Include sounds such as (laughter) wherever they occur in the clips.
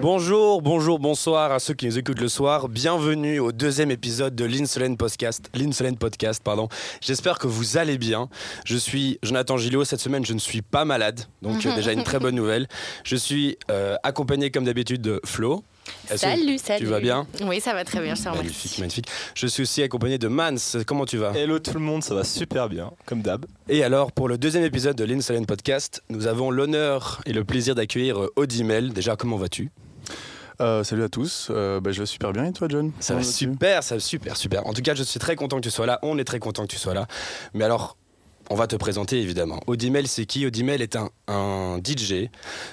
Bonjour, bonjour, bonsoir à ceux qui nous écoutent le soir. Bienvenue au deuxième épisode de l'Insolent Podcast. L'Insolent Podcast, pardon. J'espère que vous allez bien. Je suis Jonathan Gillot. Cette semaine, je ne suis pas malade, donc euh, déjà une très bonne nouvelle. Je suis euh, accompagné comme d'habitude de Flo. Que Salut, salut. Tu vas bien Oui, ça va très bien, je te remercie. Magnifique, magnifique. Je suis aussi accompagné de Mans. Comment tu vas Hello tout le monde, ça va super bien, comme d'hab. Et alors, pour le deuxième épisode de l'Insolent Podcast, nous avons l'honneur et le plaisir d'accueillir euh, Audimel. Déjà, comment vas-tu? Euh, salut à tous, euh, bah, je vais super bien et toi John? Ça va super, ça va super, super. En tout cas, je suis très content que tu sois là. On est très content que tu sois là. Mais alors, on va te présenter évidemment. Audimel, c'est qui Audimel est un, DJ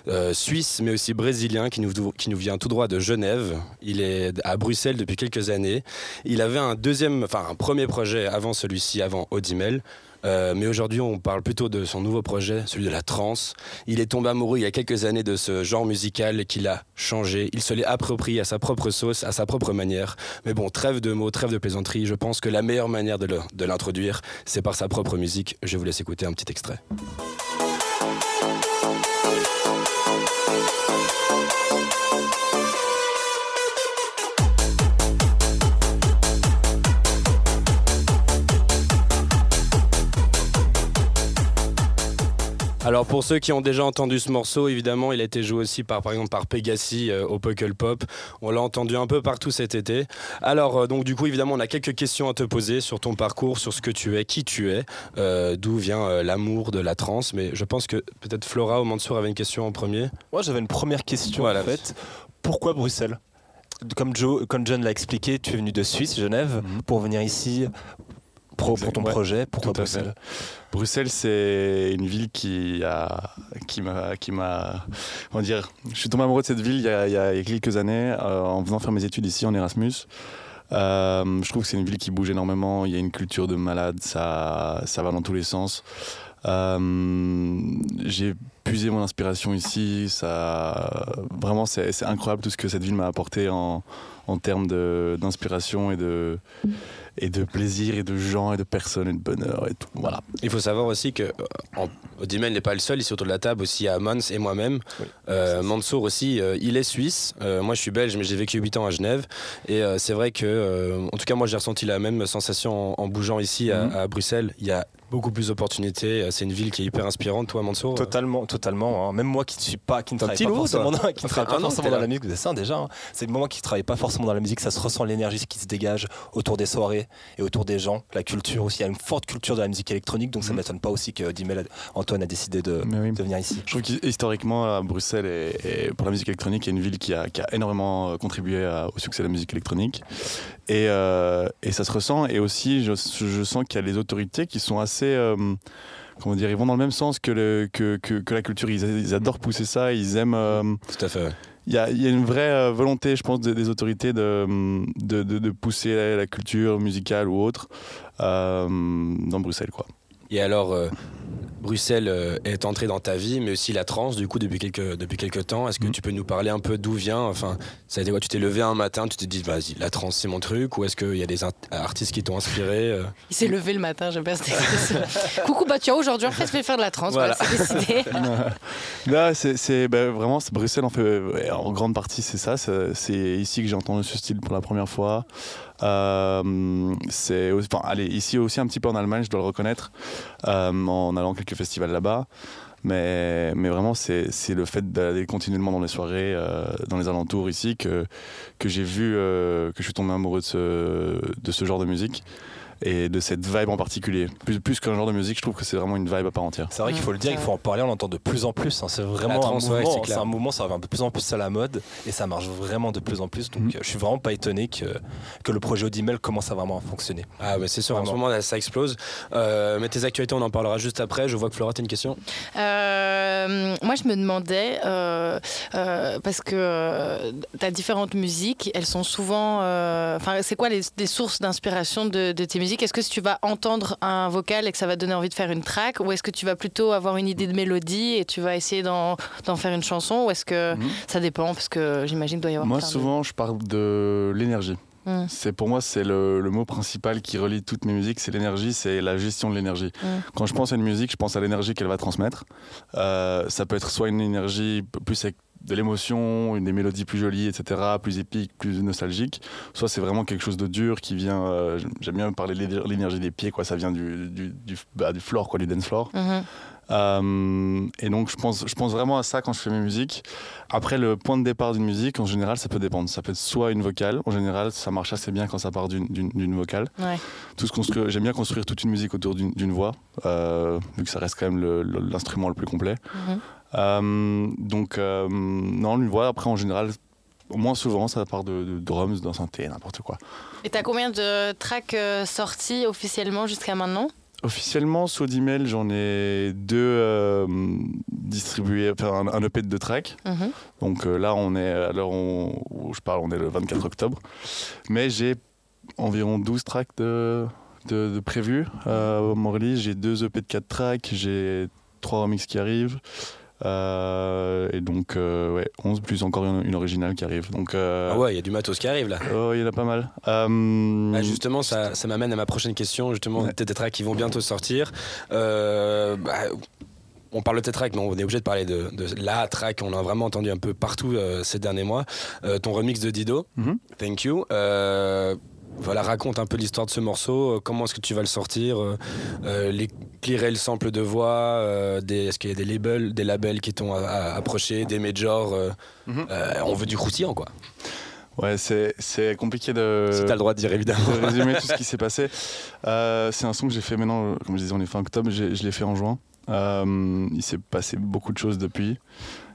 euh, suisse, mais aussi brésilien, qui nous, vient tout droit de Genève. Il est à Bruxelles depuis quelques années. Il avait un un premier projet avant celui-ci, avant Audimel. Euh, mais aujourd'hui, on parle plutôt de son nouveau projet, celui de la trance. Il est tombé amoureux il y a quelques années de ce genre musical qu'il a changé. Il se l'est approprié à sa propre sauce, à sa propre manière. Mais bon, trêve de mots, trêve de plaisanterie. Je pense que la meilleure manière de l'introduire, c'est par sa propre musique. Je vous laisse écouter un petit extrait. Alors pour ceux qui ont déjà entendu ce morceau, évidemment, il a été joué aussi par, par exemple par Pegasi euh, au Puckle Pop. On l'a entendu un peu partout cet été. Alors euh, donc du coup, évidemment, on a quelques questions à te poser sur ton parcours, sur ce que tu es, qui tu es, euh, d'où vient l'amour de la trance. Mais je pense que peut-être Flora ou Mansour avait une question en premier. Moi j'avais une première question Voilà. en fait. Pourquoi Bruxelles? Comme, Joe, comme John l'a expliqué, tu es venu de Suisse, Genève, Mhm. pour venir ici pro- pour ton Ouais, projet. Pourquoi. Bruxelles Bruxelles, c'est une ville qui a, qui m'a, qui m'a, comment dire, je suis tombé amoureux de cette ville il y a, il y a- quelques années euh, en venant faire mes études ici en Erasmus. Euh, je trouve que c'est une ville qui bouge énormément. Il y a une culture de malade, ça, ça va dans tous les sens. Euh, j'ai puisé mon inspiration ici. Ça, vraiment, c'est, c'est incroyable tout ce que cette ville m'a apporté en, en termes de, d'inspiration et de, et de plaisir et de gens et de personnes et de bonheur et tout. Voilà. Il faut savoir aussi que en- Audimel n'est pas le seul ici autour de la table, aussi il y a Mans et moi-même. Oui. Euh, Mansour aussi, euh, il est suisse. Euh, moi je suis belge, mais j'ai vécu 8 ans à Genève. Et euh, c'est vrai que, euh, en tout cas, moi j'ai ressenti la même sensation en, en bougeant ici à, Mhm. à Bruxelles. Il y a beaucoup plus d'opportunités. Euh, C'est une ville qui est hyper inspirante. Toi, Mansour euh, Totalement, totalement. hein. Même moi qui ne suis pas, qui ne travaille pas forcément, dans, qui fait travaille pas que forcément dans la musique, c'est ça déjà. hein. C'est moi qui ne travaille pas forcément dans la musique, ça se ressent l'énergie qui se dégage autour des soirées et autour des gens, la culture aussi. Il y a une forte culture de la musique électronique, donc ça ne Mhm. m'étonne pas aussi que Dimel, Antoine a décidé de, Mais oui. de venir ici. Je trouve qu'historiquement, Bruxelles, et, et pour la musique électronique, a une ville qui a, qui a énormément euh, contribué à- au succès de la musique électronique. Et, euh, et ça se ressent. Et aussi, je, je sens qu'il y a les autorités qui sont assez. euh, comment dire Ils vont dans le même sens que, le, que, que, que la culture. Ils, ils adorent pousser ça. Ils aiment. euh, Tout à fait. Il y, a, il y a une vraie volonté, je pense, des, des autorités de, de, de- de pousser la, la culture musicale ou autre dans Bruxelles. Quoi. Et alors, euh, Bruxelles euh, est entrée dans ta vie, mais aussi la trance, du coup, depuis quelques, depuis quelques temps. Est-ce que Mhm. tu peux nous parler un peu d'où vient Enfin, ça a été quoi? Tu t'es levé un matin, tu t'es dit, vas-y, la trance, c'est mon truc Ou est-ce qu'il y a des artistes qui t'ont inspiré euh? Il s'est levé le matin, j'aime cette expression. (laughs) Coucou, bah tu aujourd'hui, en fait, je vais faire de la trance. Voilà. Voilà, c'est décidé. (laughs) Là, c'est, ben, vraiment, Bruxelles en fait, ouais, en grande partie, c'est ça. C'est ici que j'ai entendu ce style pour la première fois. Euh, c'est, enfin, allez, ici aussi un petit peu en Allemagne, je dois le reconnaître, euh, en allant à quelques festivals là-bas. Mais, mais vraiment, c'est, c'est le fait d'aller continuellement dans les soirées, euh, dans les alentours ici, que, que j'ai vu, euh, que je suis tombé amoureux de ce, de ce genre de musique et de cette vibe en particulier. Plus, plus qu'un genre de musique, je trouve que c'est vraiment une vibe à part entière. C'est vrai qu'il faut le dire, il faut en parler, on l'entend de plus en plus. hein. C'est vraiment un ouais, mouvement, c'est un mouvement, ça revient de plus en plus à la mode et ça marche vraiment de plus en plus. Donc Mhm. euh, je suis vraiment pas étonné que, que le projet Audimel commence à vraiment fonctionner. Ah, mais c'est sûr, en ce Vraiment. moment, là, ça explose. Euh, mais tes actualités, on en parlera juste après. Je vois que Flora, t'as une question Euh, moi, je me demandais, euh, euh, parce que tu as différentes musiques, elles sont souvent. euh, Enfin, c'est quoi les, les sources d'inspiration de, de tes musiques Est-ce que si tu vas entendre un vocal et que ça va te donner envie de faire une track, ou est-ce que tu vas plutôt avoir une idée de mélodie et tu vas essayer d'en faire une chanson, ou est-ce que Mhm. ça dépend Parce que j'imagine qu'il doit y avoir. Moi, de- souvent, je parle de l'énergie. Mm. C'est pour moi, c'est le, le mot principal qui relie toutes mes musiques, c'est l'énergie, c'est la gestion de l'énergie. Mm. Quand je pense à une musique, je pense à l'énergie qu'elle va transmettre. Euh, ça peut être soit une énergie plus, de l'émotion, une des mélodies plus jolies, etc., plus épiques, plus nostalgiques. Soit c'est vraiment quelque chose de dur qui vient. euh, J'aime bien parler de l'énergie des pieds, quoi. Ça vient du, du, du, bah, du floor, quoi, du dance floor. Mhm. Euh, et donc je pense, je pense vraiment à ça quand je fais mes musiques. Après, le point de départ d'une musique, en général, ça peut dépendre. Ça peut être soit une vocale. En général, ça marche assez bien quand ça part d'une- vocale. Ouais. Tout ce construire- J'aime bien construire toute une musique autour d'une voix, euh, vu que ça reste quand même le- le- l'instrument le, plus complet. Mhm. Euh, donc, euh, non, une voix, après, en général, au moins souvent, ça part de, de drums, d'un synthé, n'importe quoi. Et t'as combien de tracks euh, sortis officiellement jusqu'à maintenant? Officiellement, sur d'email, j'en ai deux euh, distribués, enfin un, un EP de deux tracks. Mhm. Donc euh, là, on est, à l'heure où, où je parle, on est le 24 octobre. Mais j'ai environ 12 tracks de, de, de prévus euh, release. J'ai deux EP de 4 tracks, j'ai trois remixes qui arrivent. Euh, et donc, euh, ouais, 11 plus encore une, une originale qui arrive. Donc, euh, Ah ouais, il y a du matos qui arrive là. oh, il y en a pas mal. Ah, justement, ça, ça m'amène à ma prochaine question. Justement, Ouais. tes tracks qui vont bientôt sortir. Bah, on parle de tes tracks, mais on est obligé de parler de, de la track. On l'a vraiment entendu un peu partout ces derniers mois. Ton remix de Dido, Mhm. Thank You. Voilà, raconte un peu l'histoire de ce morceau. Euh, Comment est-ce que tu vas le sortir Euh, euh, Les clearer le sample de voix. des- est-ce qu'il y a des labels, des labels qui t'ont approché, des majors Mhm. On veut du croustillant, quoi. Ouais, c'est compliqué de. si t'as le droit de dire, évidemment. de résumer tout ce qui (laughs) s'est passé. Euh, c'est un son que j'ai fait maintenant, comme je disais, on est fin octobre, je l'ai fait en juin. Euh, il s'est passé beaucoup de choses depuis.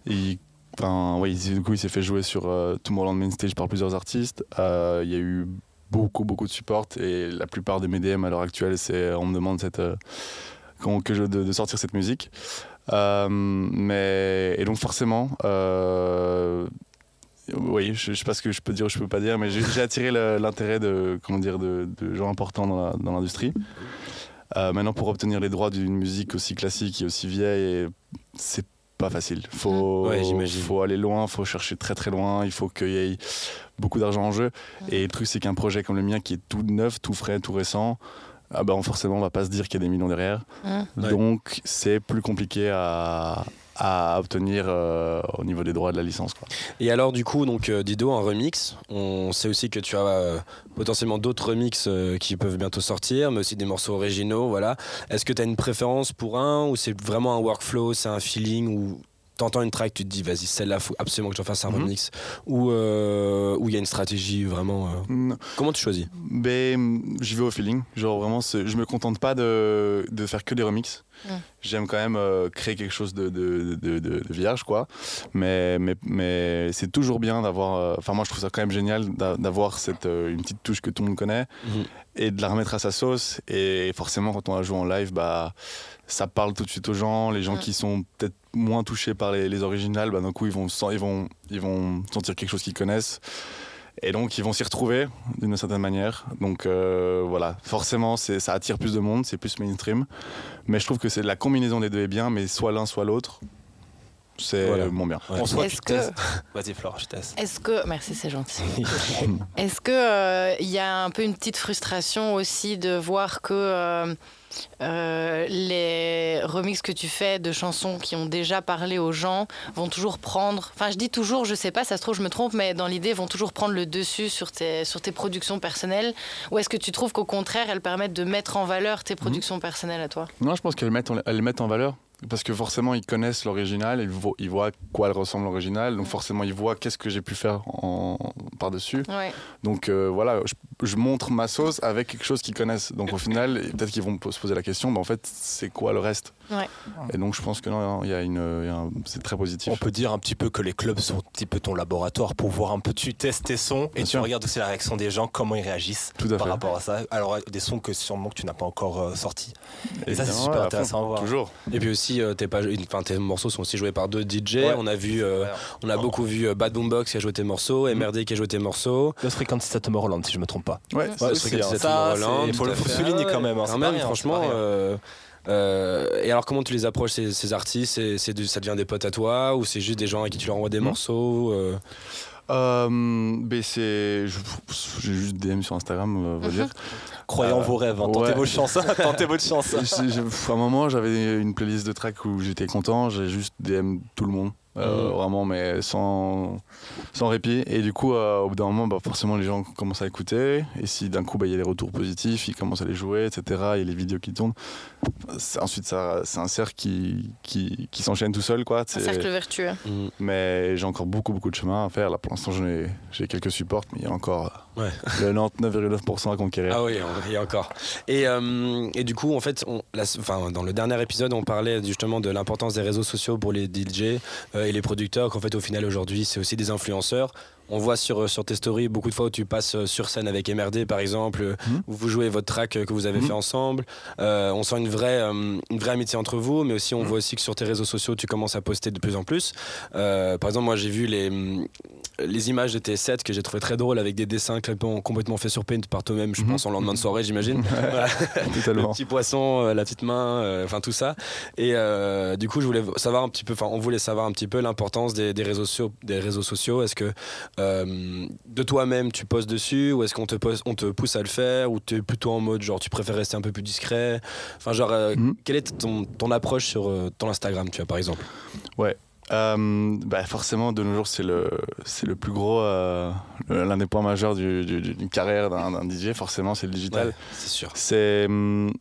Il, enfin, ouais, du coup, il s'est fait jouer sur euh, Tomorrowland Main Stage par plusieurs artistes. Il y a eu beaucoup, beaucoup de support et la plupart de mes DM à l'heure actuelle, c'est on me demande cette, euh, que je, de, sortir cette musique. Euh, mais, et donc forcément, euh, oui, je, sais pas ce que je peux dire ou je peux pas dire, mais j'ai attiré l'intérêt de, comment dire, de, gens importants dans l'industrie. Maintenant, pour obtenir les droits d'une musique aussi classique et aussi vieille, c'est pas facile. Faut, Ouais, faut aller loin, faut chercher très très loin, il faut qu'il y ait beaucoup d'argent en jeu. Et le truc, c'est qu'un projet comme le mien, qui est tout neuf, tout frais, tout récent, ah ben forcément, on va pas se dire qu'il y a des millions derrière. Ouais. Donc, c'est plus compliqué à, à obtenir euh, au niveau des droits de la licence. Et alors du coup, donc euh, Dido, un remix. On sait aussi que tu as euh, potentiellement d'autres remix euh, qui peuvent bientôt sortir, mais aussi des morceaux originaux. Voilà. Est-ce que tu as une préférence pour un ou c'est vraiment un workflow, c'est un feeling ou t'entends une track, tu te dis vas-y celle-là faut absolument que j'en fasse un Mhm. remix ou euh, ou il y a une stratégie vraiment. euh, Mm, Comment tu choisis? Ben, j'y vais au feeling. Genre vraiment, je me contente pas de, de faire que des remixes. Mm. J'aime quand même euh, créer quelque chose de, de, de- de- de vierge, quoi. Mais, mais, mais c'est toujours bien d'avoir. euh, Enfin, moi, je trouve ça quand même génial d'a- d'avoir cette euh, une petite touche que tout le monde connaît Mhm. et de la remettre à sa sauce. Et forcément, quand on la joue en live, bah, ça parle tout de suite aux gens. Les gens Mm. qui sont peut-être moins touchés par les, les originales, bah, d'un coup, ils vont, sen- ils, vont, ils vont sentir quelque chose qu'ils connaissent. Et donc, ils vont s'y retrouver d'une certaine manière. Donc, euh, voilà, forcément, ça attire plus de monde, c'est plus mainstream. Mais je trouve que c'est la combinaison des deux est bien, mais soit l'un, soit l'autre, c'est Voilà. moins bien. Ouais. En soi, Est-ce tu que-. (laughs) Vas-y, Flore, je teste. Est-ce que. Merci, c'est gentil. (laughs) Est-ce que euh, il y a un peu une petite frustration aussi de voir que euh, euh, les remixes que tu fais de chansons qui ont déjà parlé aux gens vont toujours prendre. Enfin, je dis toujours, je sais pas, ça se trouve, je me trompe, mais dans l'idée, vont toujours prendre le dessus sur tes, sur tes productions personnelles Ou est-ce que tu trouves qu'au contraire, elles permettent de mettre en valeur tes productions personnelles à toi? Non, je pense qu'elles mettent, en- elles mettent en valeur. Parce que forcément, ils connaissent l'original, ils, vo- ils voient à quoi elle ressemble l'original, donc forcément, ils voient qu'est-ce que j'ai pu faire en, par-dessus. Ouais. Donc euh, voilà, je, je montre ma sauce avec quelque chose qu'ils connaissent. Donc au final, peut-être qu'ils vont se poser la question, mais en fait, c'est quoi le reste? Ouais. Et donc je pense que non, il y a une, un- c'est très positif. On peut dire un petit peu que les clubs sont un petit peu ton laboratoire pour voir un peu, tu testes tes sons et Bien tu sûr. regardes aussi la réaction des gens, comment ils réagissent Tout par fait. rapport à ça. Alors des sons que sûrement que tu n'as pas encore euh, sortis. Et ça c'est super intéressant à voir. Toujours. Et puis aussi, euh, t'es pas, enfin, tes morceaux sont aussi joués par deux DJ. Ouais. On a vu, euh, on a Oh. beaucoup vu euh, Bad Boombox qui a joué tes morceaux, MRD qui a joué tes morceaux. Lost Frequency Tomorrowland si je me trompe pas. Ouais, Ouais, ça, Tomorrowland, c'est- faut le- souligner quand même, hein, Quand même, franchement. euh, et alors, comment tu les approches ces, ces artistes? C'est- c'est du- Ça devient des potes à toi ou c'est juste des gens à qui tu leur envoies des Mhm. morceaux euh, Euh, ben c'est, je- j'ai juste DM sur Instagram, on va Mhm. dire. Croyez en Euh, vos rêves, hein. tentez ouais. votre chance, hein. (laughs) tentez votre chance. À un moment, j'avais une playlist de tracks où j'étais content, j'ai juste DM tout le monde. euh, Mhm. vraiment, mais sans, sans répit. Et du coup, euh, au bout d'un moment, bah, forcément, les gens commencent à écouter. Et si d'un coup, bah, il y a des retours positifs, ils commencent à les jouer, etc., il y a les vidéos qui tournent, ensuite, ça, c'est un cercle qui, qui, qui s'enchaîne tout seul, quoi. Un cercle vertueux. Mm. Mais j'ai encore beaucoup, beaucoup de chemin à faire. Là, pour l'instant, j'ai quelques supports, mais il y a encore Ouais. (laughs) le 99,9% à conquérir. Ah oui, il y a encore. Et, euh, et du coup, en fait, on, la- enfin, dans le dernier épisode, on parlait justement de l'importance des réseaux sociaux pour les DJ euh, et les producteurs, qu'en fait, au final, aujourd'hui, c'est aussi des influenceurs. On voit sur, sur tes stories beaucoup de fois où tu passes euh, sur scène avec MRD, par exemple, euh, Mhm. où vous jouez votre track euh, que vous avez Mhm. fait ensemble. Euh, on sent une vraie, euh, une vraie amitié entre vous, mais aussi on Mhm. voit aussi que sur tes réseaux sociaux, tu commences à poster de plus en plus. Euh, par exemple, moi, j'ai vu les, les images de tes sets que j'ai trouvé très drôles avec des dessins complètement, complètement faits sur Paint par toi-même, je Mhm. pense, en lendemain de soirée, j'imagine. (laughs) Voilà. le petit poisson, euh, la petite main, euh, enfin tout ça. Et euh, du coup, je voulais savoir un petit peu, enfin, on voulait savoir un petit peu l'importance des, des réseaux sociaux. Des réseaux sociaux. Est-ce que de toi-même tu postes dessus, ou est-ce qu'on te, pose- on te pousse à le faire, ou tu es plutôt en mode genre tu préfères rester un peu plus discret? Enfin, genre, Mhm. quelle est ton, ton approche sur ton Instagram, tu vois, par exemple? Euh, bah forcément, de nos jours, c'est le, c'est le plus gros, euh, l'un des points majeurs du- du- d'une carrière d'un DJ. Forcément, c'est le digital. Ouais, c'est sûr. C'est hum,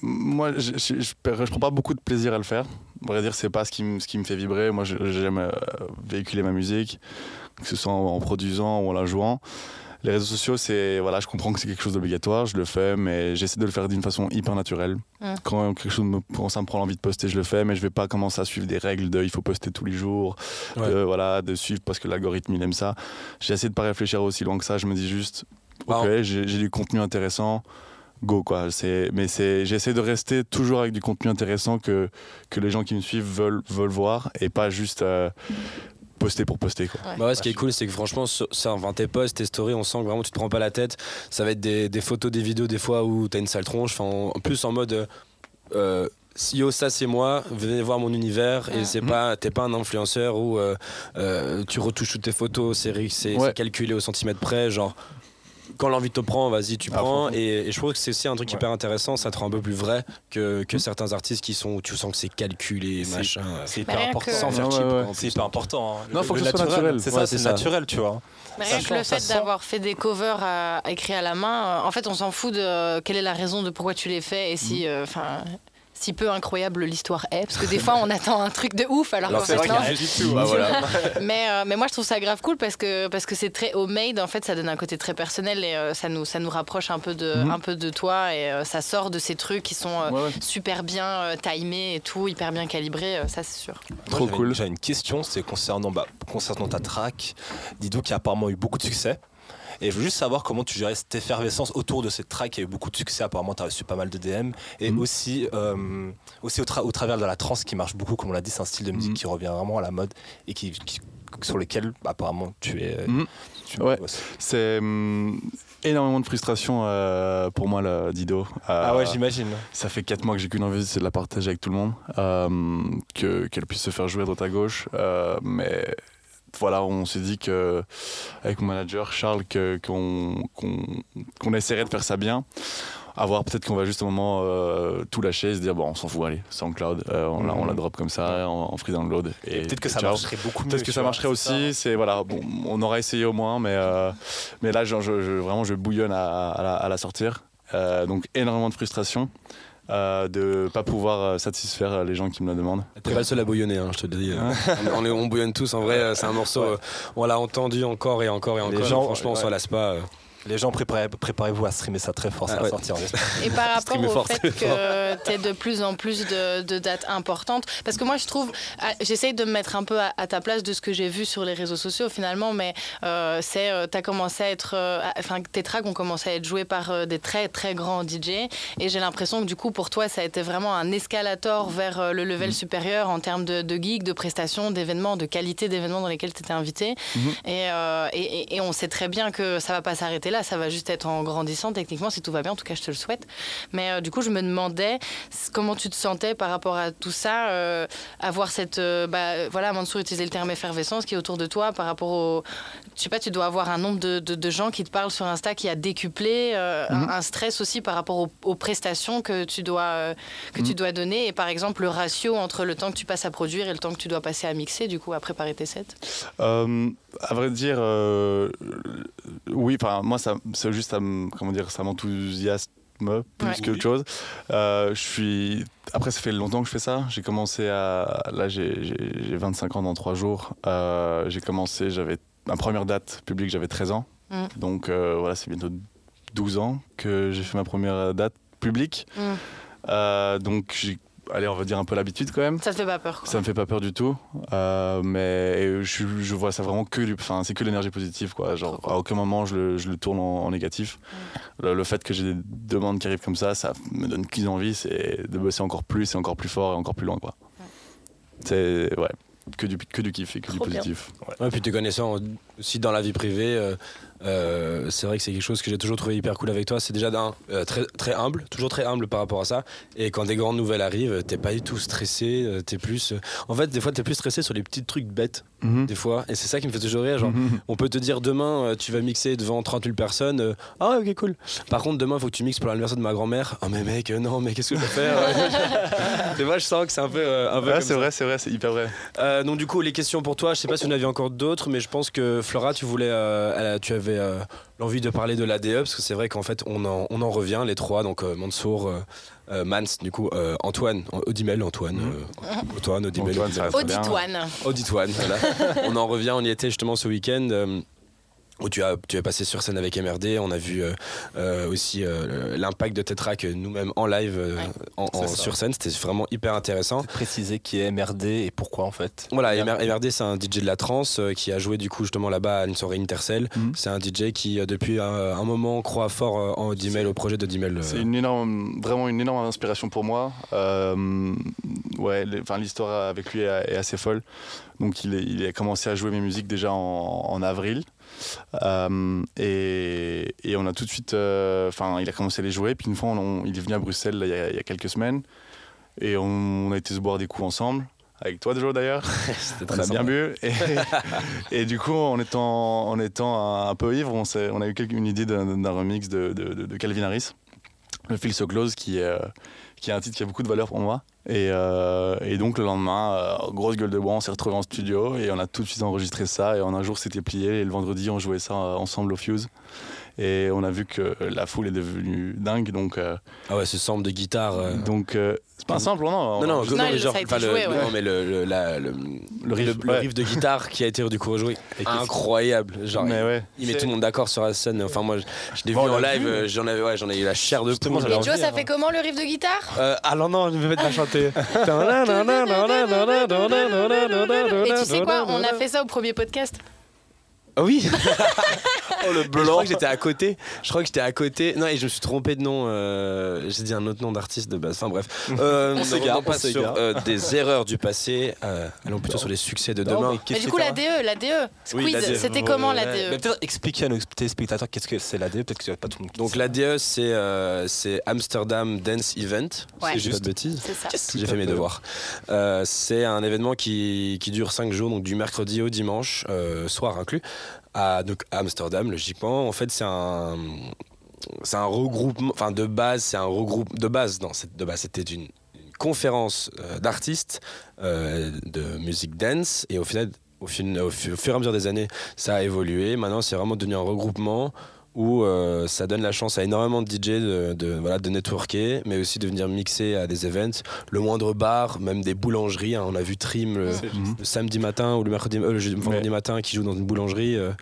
moi, je, je, je, je prends pas beaucoup de plaisir à le faire. À vrai dire, c'est pas ce qui, me- ce qui me fait vibrer. Moi, j'aime euh, véhiculer ma musique, que ce soit en, en produisant ou en la jouant. Les réseaux sociaux, c'est voilà, je comprends que c'est quelque chose d'obligatoire, je le fais, mais j'essaie de le faire d'une façon hyper naturelle. Mm. Quand quelque chose me, quand ça me prend l'envie de poster, je le fais, mais je vais pas commencer à suivre des règles de il faut poster tous les jours, Ouais. de, voilà, de suivre parce que l'algorithme il aime ça. J'essaie de pas réfléchir aussi loin que ça. Je me dis juste, Bah, ok, j'ai j'ai du contenu intéressant, go quoi. C'est, mais c'est, j'essaie de rester toujours avec du contenu intéressant que que les gens qui me suivent veulent veulent voir et pas juste euh, poster pour poster quoi. Bah ouais, ce qui est cool, c'est que franchement, sur- ça, enfin, tes posts, tes stories, on sent que vraiment tu te prends pas la tête. Ça va être des, des photos, des vidéos, des fois où t'as une sale tronche. Enfin, en plus en mode. euh, euh, Yo, ça c'est moi, venez voir mon univers et c'est pas, t'es pas un influenceur où euh, euh, tu retouches toutes tes photos, c'est Ouais. c'est calculé au centimètre près, genre quand l'envie te prend, vas-y, tu À prends. Et, et je trouve que c'est aussi un truc Ouais. hyper intéressant, ça te rend un peu plus vrai que, que Mhm. certains artistes qui sont où tu sens que c'est calculé, C'est- machin. C'est hyper important. Sans faire cheap, C'est hyper important. hein. Non, Le- faut que le ce soit naturel. C'est ça, c'est naturel, tu vois. Mais rien que le fait sent. d'avoir fait des covers à, à la main, euh, en fait, on s'en fout de euh, quelle est la raison de pourquoi tu les fais et si, euh, enfin, si peu incroyable l'histoire est. Parce que des fois, on (laughs) attend un truc de ouf alors, Alors qu'en c'est fait, vrai qu'il y non. a rien du tout. bah voilà. (laughs) mais, euh, mais moi, je trouve ça grave cool parce que parce que c'est très homemade. En fait, ça donne un côté très personnel et euh, ça nous ça nous rapproche un peu de Mhm. un peu de toi et euh, ça sort de ces trucs qui sont euh, Ouais, ouais. super bien euh, timés et tout, hyper bien calibrés. euh, ça, c'est sûr. Trop cool. J'ai une question, c'est concernant, bah, concernant ta track, Didou qui a apparemment eu beaucoup de succès. Et je veux juste savoir comment tu gérais cette effervescence autour de cette track qui a eu beaucoup de succès. Apparemment, tu as reçu pas mal de DM. Et Mhm. aussi, euh, aussi au, tra- au travers de la trance qui marche beaucoup, comme on l'a dit, c'est un style de musique Mhm. qui revient vraiment à la mode et qui, qui- sur lesquels apparemment tu es. euh, tu Ouais. C'est hum, énormément de frustration euh, pour moi, le Dido. Ah ouais, j'imagine. Ça fait 4 mois que j'ai qu'une envie, c'est de la partager avec tout le monde, euh, que qu'elle puisse se faire jouer à droite à gauche. mais voilà, on s'est dit que avec mon manager Charles qu'on essaierait de faire ça bien. À voir, peut-être qu'on va juste au moment euh, tout lâcher et se dire bon, on s'en fout, allez, c'est en cloud, euh, on, la, on la drop comme ça, en, en free download. Et, peut-être que ça ciao. marcherait beaucoup mieux. Peut-être que ça vois, marcherait aussi. C'est voilà, bon, on aura essayé au moins, mais euh, mais là, genre, je, je- vraiment, je bouillonne à, à la, à la sortir. Euh, donc énormément de frustration euh, de pas pouvoir euh, satisfaire les gens qui me le demandent. T'es pas le seul à bouillonner, hein, je te le dis. on, bouillonne tous, en vrai, (laughs) euh, c'est un morceau, euh, on l'a entendu encore et encore et Les encore. gens, franchement, on s'en lasse pas. Les gens, préparez- préparez-vous à streamer ça très fort, ça Ah va ouais. sortir. Et par (laughs) rapport au fort, fait que tu (laughs) es de plus en plus de, de dates importantes, parce que moi je trouve, ah, j'essaye de me mettre un peu à, à ta place de ce que j'ai vu sur les réseaux sociaux finalement, mais euh, c'est, euh, t'as commencé à être, euh, enfin tes tracks ont commencé à être joués par euh, des très très grands DJ, et j'ai l'impression que du coup pour toi ça a été vraiment un escalator vers euh, le level supérieur en termes de, de gigs, de prestations, d'événements, de qualité d'événements dans lesquels tu étais invité, et, et, et- et on sait très bien que ça va pas s'arrêter là, ça va juste être en grandissant techniquement si tout va bien. En tout cas, je te le souhaite. Mais euh, du coup, je me demandais comment tu te sentais par rapport à tout ça, euh, avoir cette, euh, bah, voilà, Mansour utilisait le terme effervescence qui est autour de toi par rapport au, je sais pas, tu dois avoir un nombre de, de- de gens qui te parlent sur Insta qui a décuplé, euh, un, un stress aussi par rapport aux, aux prestations que tu dois que tu dois donner et par exemple le ratio entre le temps que tu passes à produire et le temps que tu dois passer à mixer du coup à préparer tes sets? À vrai dire, euh, oui, enfin moi ça, c'est juste, ça comment dire, ça m'enthousiasme plus Ouais. qu'autre chose. Euh, je suis, après ça fait longtemps que je fais ça. J'ai commencé à, là j'ai, j'ai- j'ai 25 ans dans 3 jours. Euh, j'ai commencé, j'avais ma première date publique, j'avais 13 ans. Mm. Donc euh, voilà, c'est bientôt 12 ans que j'ai fait ma première date publique. Mm. Donc j'ai, allez, on va dire un peu l'habitude quand même. Ça te fait pas peur quoi. Ça me fait pas peur du tout, euh, mais je, je vois ça vraiment que du, enfin c'est que l'énergie positive quoi. Genre à aucun moment je le, je le tourne en, en négatif. Le, le fait que j'ai des demandes qui arrivent comme ça, ça me donne plus envie, c'est de bosser encore plus et encore plus fort et encore plus loin quoi. C'est ouais que du que du kiff et que Trop du bien. positif. Ouais, puis te connaissant aussi dans la vie privée, euh, euh, c'est vrai que c'est quelque chose que j'ai toujours trouvé hyper cool avec toi. C'est déjà d'un euh, très très humble, toujours très humble par rapport à ça. Et quand des grandes nouvelles arrivent, t'es pas du tout stressé. euh, T'es plus, en fait, des fois t'es plus stressé sur les petits trucs bêtes. Mhm. Des fois, et c'est ça qui me fait toujours rire. Genre, Mhm. on peut te dire demain, tu vas mixer devant 30 000 personnes. ah, ok, cool. Par contre, demain, il faut que tu mixes pour l'anniversaire de ma grand-mère. Oh, mais mec, non, mais qu'est-ce que je vais faire (laughs) Des fois, je sens que c'est un peu. euh, un peu Ouais, c'est vrai, c'est vrai, c'est hyper vrai. Donc du coup, les questions pour toi, je sais pas si on avait encore d'autres, mais je pense que Flora, tu voulais, tu avais euh, l'envie de parler de l'ADE parce que c'est vrai qu'en fait, on en, on en revient les trois, donc euh, Mansour, euh, Mans, du coup euh, Antoine, Odimel, Antoine, euh, Antoine, Odimel, Antoine, voilà. (laughs) on en revient, on y était justement ce week-end. Où tu as, tu es passé sur scène avec MRD, on a vu euh, euh, aussi euh, l'impact de tes tracks nous-mêmes en live euh, Ouais. en- sur scène, c'était vraiment hyper intéressant. Préciser qui est MRD et pourquoi en fait. Voilà, MR- MRD c'est un DJ de la trance euh, qui a joué du coup justement là-bas à une soirée Intercell. Mhm. C'est un DJ qui depuis un, un moment croit fort en Dimel, au projet de Dimel. euh. C'est une énorme, vraiment une énorme inspiration pour moi. Euh, ouais, enfin l'histoire avec lui est, est assez folle. Donc il, est- il a commencé à jouer mes musiques déjà en, en avril. Euh, et, et on a tout de suite, euh, enfin il a commencé à les jouer. Puis une fois, on- il est venu à Bruxelles là, il, y a, il y a quelques semaines et on, on a été se boire des coups ensemble. Avec toi, Joe, d'ailleurs. (laughs) C'était On très a bien bu. Et, (laughs) et du coup, en étant, en étant un peu ivre, on, on a eu une idée d'un d'un remix de, de- de- de Calvin Harris, le Feel So Close, qui est, euh, qui est un titre qui a beaucoup de valeur pour moi. Et, euh, donc, le lendemain, euh, grosse gueule de bois, on s'est retrouvés en studio et on a tout de suite enregistré ça. Et en un jour, c'était plié. Et le vendredi, on jouait ça ensemble au Fuse. Et on a vu que la foule est devenue dingue. Donc, euh, Ah ouais, ce sample de guitare. euh. donc euh, c'est pas un simple, non Non, non, Non, genre, le, ouais. non, mais le, le, la- le, Le riff, le ouais. riff de guitare qui a été du coup rejoué. Que- Incroyable. Genre, Mais il, ouais. il met tout le monde d'accord sur la scène. Enfin, moi, je, je l'ai Bon, vu on en live, euh, j'en avais, ouais, j'en ai eu la chair de poule. Et Joe, ça fait comment le riff de guitare? Euh, ah non, non, je vais pas chanter. Et tu sais quoi On a fait ça au premier podcast. Ah oui (laughs) Oh le blanc Je crois que j'étais à côté. Je crois que j'étais à côté. Non, et je me suis trompé de nom. euh, J'ai dit un autre nom d'artiste de base. Enfin bref. (laughs) Euh, ne s'égare, revenons pas on s'égare. sur euh, des erreurs du passé. Euh, allons plutôt sur les succès de demain. Mais du coup, la DE, la DE, Oui, Squeeze, la DE. c'était comment la Mais DE peut-être expliquer à nos téléspectateurs qu'est-ce que c'est la DE, peut-être que pas tout le monde. qui Donc sait. la DE, c'est euh, c'est Amsterdam Dance Event. Ouais. Si je dis pas de bêtises. C'est ça. J'ai fait mes devoirs. Euh, c'est un événement qui, qui dure 5 jours, donc du mercredi au dimanche, euh, soir inclus, à, donc, Amsterdam, logiquement. En fait, c'est un. Regroupement, enfin de base, c'est un regroupe de base. Non, de c'était une, conférence euh, d'artistes euh, de musique dance, et au final, au fur et à mesure des années, ça a évolué. Maintenant, c'est vraiment devenu un regroupement où euh, ça donne la chance à énormément de DJ de, de, voilà, de networker, mais aussi de venir mixer à des events. Le moindre bar, même des boulangeries. hein. on a vu Trim le, le samedi matin ou le, mercredi, euh, le jeudi- vendredi matin qui joue dans une boulangerie. euh,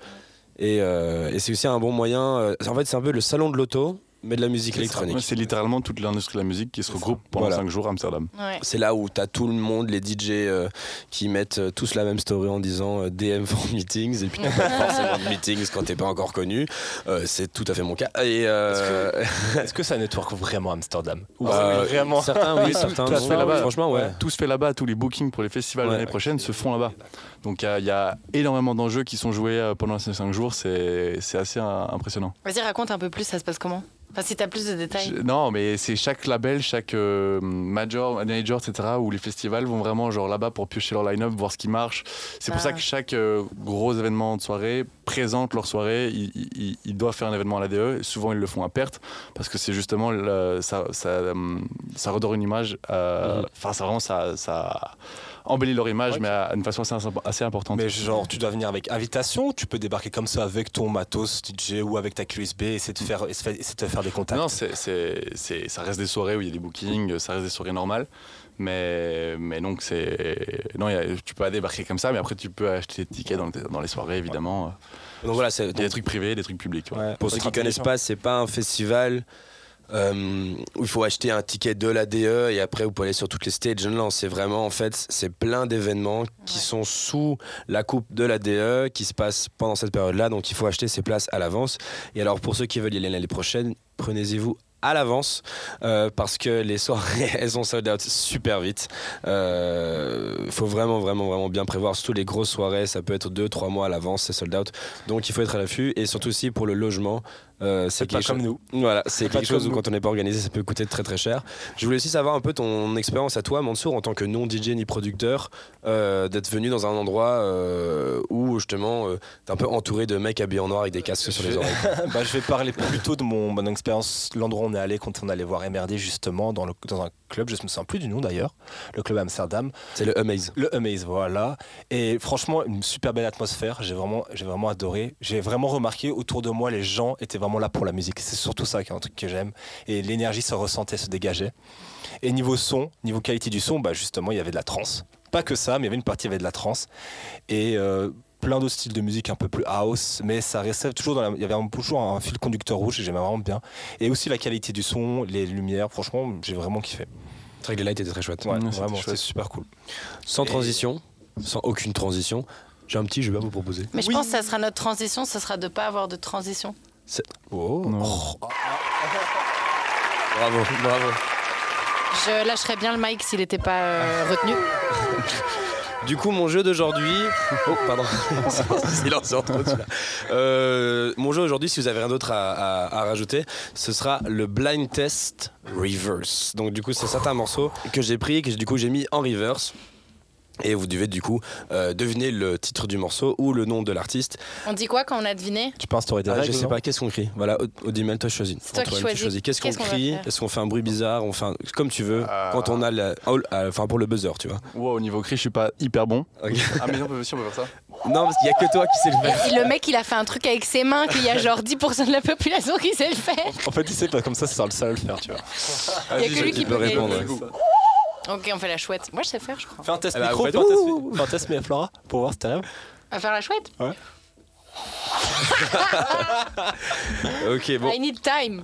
et et c'est aussi un bon moyen. en fait, c'est un peu le salon de l'auto, mais de la musique électronique. C'est littéralement toute l'industrie de la musique qui se regroupe pendant Voilà. 5 jours à Amsterdam. Ouais. C'est là où tu as tout le monde, les DJ euh, qui mettent euh, tous la même story en disant euh, DM for (laughs) meetings et puis t'as pas (laughs) forcément de meetings quand t'es pas encore connu. Euh, c'est tout à fait mon cas. Et euh, Est-ce que (laughs) ça network vraiment Amsterdam Ou euh, c'est vraiment certains oui, certains tout se fait là-bas. Franchement ouais. Tout se fait là-bas, tous les bookings pour les festivals Ouais. l'année prochaine se font là-bas. Donc il y y, a énormément d'enjeux qui sont joués pendant ces 5 jours, c'est c'est assez impressionnant. Vas-y, raconte un peu plus, ça se passe comment? Enfin, si t'as plus de détails. Je- non, mais c'est chaque label, chaque euh, major, manager, etc., où les festivals vont vraiment genre là-bas pour piocher leur line-up, voir ce qui marche. C'est pour Ah. ça que chaque euh, gros événement de soirée présente leur soirée. Ils, ils- ils doivent faire un événement à l'ADE. Souvent, ils le font à perte parce que c'est justement le- ça, ça, euh, ça redore une image. euh, Mhm. Enfin, ça vraiment ça, ça embellit leur image, Ouais. mais à une façon assez, assez importante. Mais genre, tu dois venir avec invitation, tu peux débarquer comme ça avec ton matos DJ ou avec ta clé USB et essayer de faire, essayer de te faire des contacts. Non, c'est, c'est, ça reste des soirées où il y a des bookings, ça reste des soirées normales. Mais, mais donc, c'est. Non, a- tu peux pas débarquer comme ça, mais après, tu peux acheter des tickets dans, dans les soirées, évidemment. Donc voilà, c'est Il y a des trucs privés, des trucs publics. ouais. Ouais. Pour ceux qui Stratégie, connaissent hein. pas, c'est pas un festival euh, où il faut acheter un ticket de la DE et après vous pouvez aller sur toutes les stages. Non, c'est vraiment en fait, c'est plein d'événements qui Ouais. sont sous la coupe de la DE qui se passent pendant cette période-là. Donc il faut acheter ses places à l'avance. Et alors pour ceux qui veulent y aller l'année prochaine, prenez-y-vous à l'avance euh, parce que les soirées (laughs) elles sont sold out super vite. Il faut vraiment vraiment vraiment bien prévoir surtout les grosses soirées ça peut être 2-3 mois à l'avance c'est sold out donc il faut être à l'affût et surtout aussi pour le logement euh, c'est pas comme nous. voilà c'est quelque chose où quand on n'est pas organisé ça peut coûter très très cher je voulais aussi savoir un peu ton expérience à toi Mansour en tant que non DJ ni producteur euh, d'être venu dans un endroit euh, où justement t'es un peu entouré de mecs habillés en noir avec des casques sur les oreilles (laughs) bah, je vais parler plutôt de mon, mon expérience, l'endroit où on est allé quand on allait voir MRD justement dans, le, dans un club, je me souviens plus du nom d'ailleurs, le club Amsterdam, c'est le Amaze le Amaze, voilà. Et franchement, une super belle atmosphère, j'ai vraiment, j'ai vraiment adoré. J'ai vraiment remarqué autour de moi, les gens étaient vraiment là pour la musique. C'est surtout ça qui est un truc que j'aime. Et l'énergie se ressentait, se dégageait. Et niveau son, niveau qualité du son, bah justement, il y avait de la trance. Pas que ça, mais il y avait une partie, il y avait de la trance. Et euh, plein d'autres styles de musique un peu plus house, mais ça restait toujours dans la... Il y avait un, toujours un fil conducteur rouge et j'aimais vraiment bien. Et aussi la qualité du son, les lumières, franchement, j'ai vraiment kiffé. c'est vrai que les lights étaient très chouettes Ouais, c'était vraiment, c'est super cool. sans Et- transition sans aucune transition j'ai un petit je vais pas vous proposer Mais je Oui. pense que ça sera notre transition, ça sera de pas avoir de transition. Oh. Non. (laughs) bravo bravo Je lâcherais bien le mic s'il n'était pas euh, retenu. (laughs) Du coup, mon jeu d'aujourd'hui. Oh, pardon. (laughs) Silence entre. Euh, mon jeu aujourd'hui, si vous avez rien d'autre à, à- à rajouter, ce sera le blind test reverse. Donc, du coup, c'est certains morceaux que j'ai pris, que du coup j'ai mis en reverse. Et vous devez du coup euh, deviner le titre du morceau ou le nom de l'artiste. On dit quoi quand on a deviné? Tu peux instaurer des Ah, règles je sais pas, qu'est-ce qu'on crie? Voilà, Odimel, toi choisis. C'est toi qui choisis. Qu'est-ce qu'on crie? Est-ce qu'on fait un bruit bizarre? On fait un- comme tu veux. Euh. Quand on a la. euh, Enfin, pour le buzzer, tu vois. Wow, au niveau cri, je suis pas hyper bon. Ah, mais on peut, si, on peut faire ça. Non, parce qu'il y a que toi qui sais le faire. Et le mec, il a fait un truc avec ses mains qu'il y a genre 10% de la population qui sait le faire. En fait, il sait pas comme ça, c'est le seul à le faire, tu vois. Il y a que lui qui peut répondre. Ouais. Ok, on fait la chouette. Moi, je sais faire, je crois. Fais un test Eh bah, micro, vous fais faites un test, ouh. fais un test, mais Flora, pour voir si t'arrives. On va faire la chouette (laughs) Ok, bon. I need time.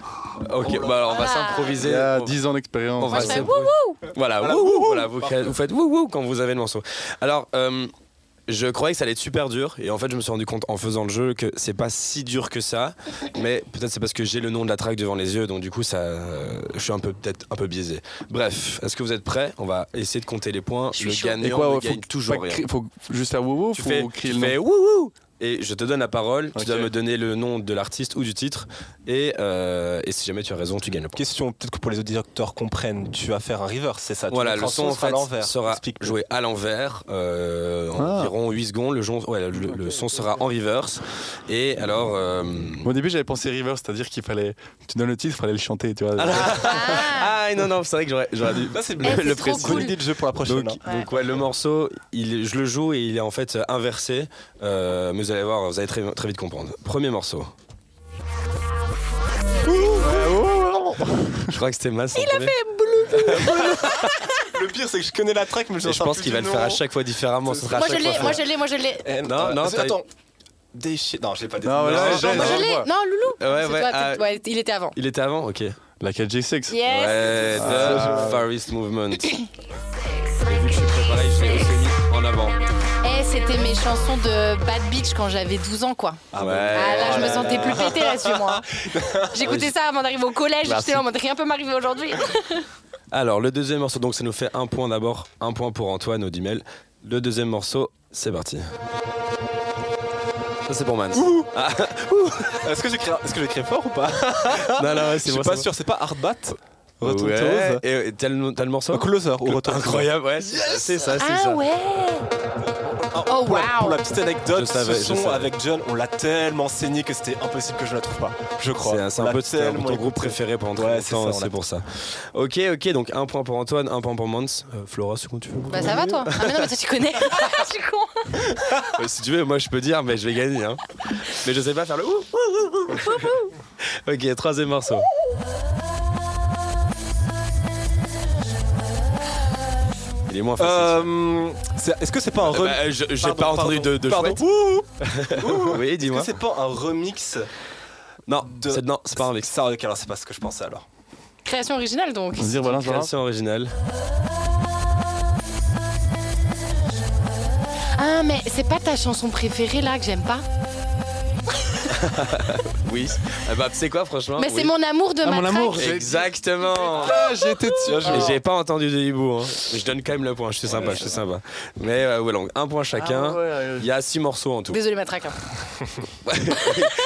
Ok, bah alors on va Voilà. s'improviser. Il y a On- 10 ans d'expérience. on Moi, va je fais s'improviser. wouh wouh Voilà, wouh, wouh, voilà, vous, vous faites wouh wouh quand vous avez le morceau. Alors, euh, je croyais que ça allait être super dur et en fait je me suis rendu compte en faisant le jeu que c'est pas si dur que ça mais peut-être c'est parce que j'ai le nom de la track devant les yeux donc du coup ça euh, je suis un peu peut-être un peu biaisé bref est-ce que vous êtes prêts? On va essayer de compter les points Je le. Et gagnant quoi, ne ouais, gagne toujours rien faut juste faire wouhou, tu faut fais, crier le nom. fais et je te donne la parole, tu Ok. dois me donner le nom de l'artiste ou du titre, et, euh, et si jamais tu as raison, tu gagnes le point. Question, peut-être que pour les auditeurs comprennent, tu vas faire un reverse, c'est ça tu Voilà, le son en à fait sera Explique. joué à l'envers, euh, Ah. environ 8 secondes. Le, jon- ouais, le, le son sera en reverse. Et alors, euh, Au début, j'avais pensé reverse, c'est-à-dire qu'il fallait. Tu donnes le titre, il fallait le chanter, tu vois. Ah, ah non non, c'est vrai que j'aurais, j'aurais dû Ça, c'est Eh, le trop préciser. cool. Bonne idée de jeu pour la prochaine. Donc, hein. donc ouais, le morceau, il, je le joue et il est en fait inversé. Euh, mais vous allez voir, vous allez très, très vite comprendre. Premier morceau. Je crois que c'était Mas. Il a fait (laughs) Le pire, c'est que je connais la track, mais je, je pense qu'il va le faire à chaque fois différemment. Ce sera Moi, je fois moi, je l'ai, moi, je l'ai. Eh, Non, non, euh, t'as- attends. déchiré. Non, je l'ai pas dit. Non, Non, non, non, je l'ai. Non, Loulou. Ouais, ouais, toi, ah, ouais, il était avant. Il était avant, ok. La 4G6. Yes. Ouais, Ah. The Far East Movement. (clears throat) c'était mes chansons de Bad Beach quand j'avais 12 ans, quoi. Ah, Ouais. Ah là, je me sentais plus pété là-dessus, moi. (laughs) J'écoutais ça avant d'arriver au collège. J'étais là en mode rien peut m'arriver aujourd'hui. (laughs) Alors, le deuxième morceau, donc ça nous fait un point d'abord, un point pour Antoine au Dimel. Le deuxième morceau, c'est parti. Ça, c'est pour Mans. (laughs) Est-ce que j'écris est-ce que j'écris fort ou pas? Non, non, ouais, Je c'est suis bon, pas sûr, c'est pas Hard Bat? Bon. Retour Ouais. Toes Et, et t'as le, t'as le morceau Closer ou Retour. Incroyable, ouais, c'est c'est ça, c'est Ah ça. ouais. Oh, Oh, pour, la, wow. pour la petite anecdote, Je savais, ce son avec John, on l'a tellement saigné que c'était impossible que je la trouve pas. Je crois. C'est un- l'a peu tellement ton groupe écouté. préféré pendant Ouais, très c'est longtemps, l'a- pour ça. Ok, ok, donc un point pour Antoine, un point pour Mans. Euh, Flora, c'est quand tu veux. Bah ça va toi Ah mais non mais toi tu connais. (laughs) (laughs) Je suis con. Ouais, si tu veux, moi je peux dire, mais je vais gagner. Hein. Mais je sais pas faire le. (laughs) ok, troisième morceau. Il est moins facile. Euh, c'est- Est-ce que c'est pas un Euh, remix bah, je- J'ai pas entendu de, de pardon. chouette. Ouh, (laughs) Oui, Est-ce dis-moi. que c'est pas un remix Non, de- c'est non, c'est pas un mix. Ça, ok, alors c'est pas ce que je pensais alors. Création originale donc. Vas-y, balance, balance. Création originale. Ah mais c'est pas ta chanson préférée là que j'aime pas? (laughs) Oui. Ah bah, sais quoi, franchement? Mais oui. c'est mon amour de Ah, ma mon amour, Exactement. Ah, j'ai été dessus. J'ai pas entendu de hibou. Hein. Mais je donne quand même le point. Je suis sympa, je suis sympa. Mais euh, ouais, donc, un point chacun. Ah, Il y a six morceaux en tout. Désolé ma track. hein. (laughs)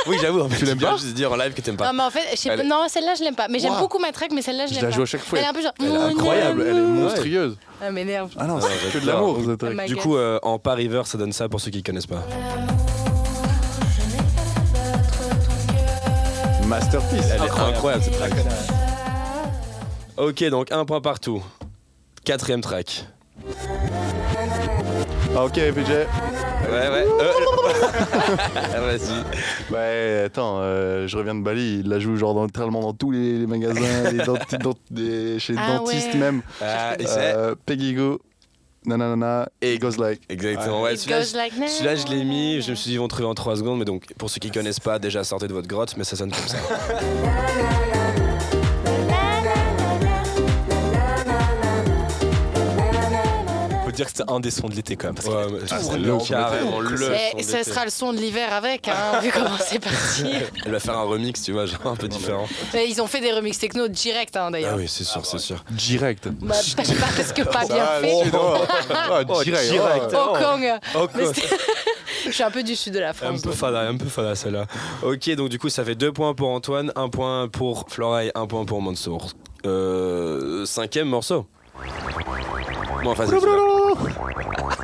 Oui, j'avoue. Tu l'aimes pas? juste dire en live que t'aimes pas. Non mais en fait, je sais pas- Elle- non celle-là je l'aime pas. Mais j'aime Wow. beaucoup ma track mais celle-là je Je l'aime la pas. joue à chaque fois. Elle est un peu genre. Elle est mon Incroyable, elle est monstrueuse. Ah m'énerve. Ah non, c'est que de l'amour, Oh Du coup, euh, en pas river, ça donne ça pour ceux qui connaissent pas. Masterpiece. Elle est incroyable cette track. Ok, donc un point partout. Quatrième track. Ah, ok, PJ. Ouais, ouais. Euh, (laughs) ah, Vas-y. Ouais, attends, euh, je reviens de Bali, il la joue genre dans, littéralement dans tous les, les magasins, les denti- dent- des- chez les Ah dentistes ouais. même. Ah, et c'est. Euh, Peggy Go, nanana, Et- et Goes Like. Exactement. Ouais, It celui-là, goes like celui-là, je l'ai mis. Je me suis dit, ils vont trouver en 3 secondes. Mais donc, pour ceux qui connaissent pas, déjà sortez de votre grotte. Mais ça sonne comme ça. (laughs) dire que c'était un des sons de l'été quand même. Parce Ouais, mais c'est le en carrément le. Ça d'été. sera le son de l'hiver avec, hein, (laughs) vu comment c'est parti. (laughs) Elle va faire un remix, tu vois, genre un peu différent. Mais ils ont fait des remix techno direct hein, Ah d'ailleurs. oui, c'est sûr, c'est sûr. Direct. Bah, pas- (laughs) parce que pas bien fait. Ah, direct. direct. ah. Hong Kong. Oh, Je suis un peu du sud de la Un France. peu donc. fada, un peu fada celle-là. Ok, donc du coup, ça fait 2 points pour Antoine, 1 point pour Flora et 1 point pour Mansour. Euh, cinquième morceau. Bon, enfin, ¡Voy, voy, voy, voy!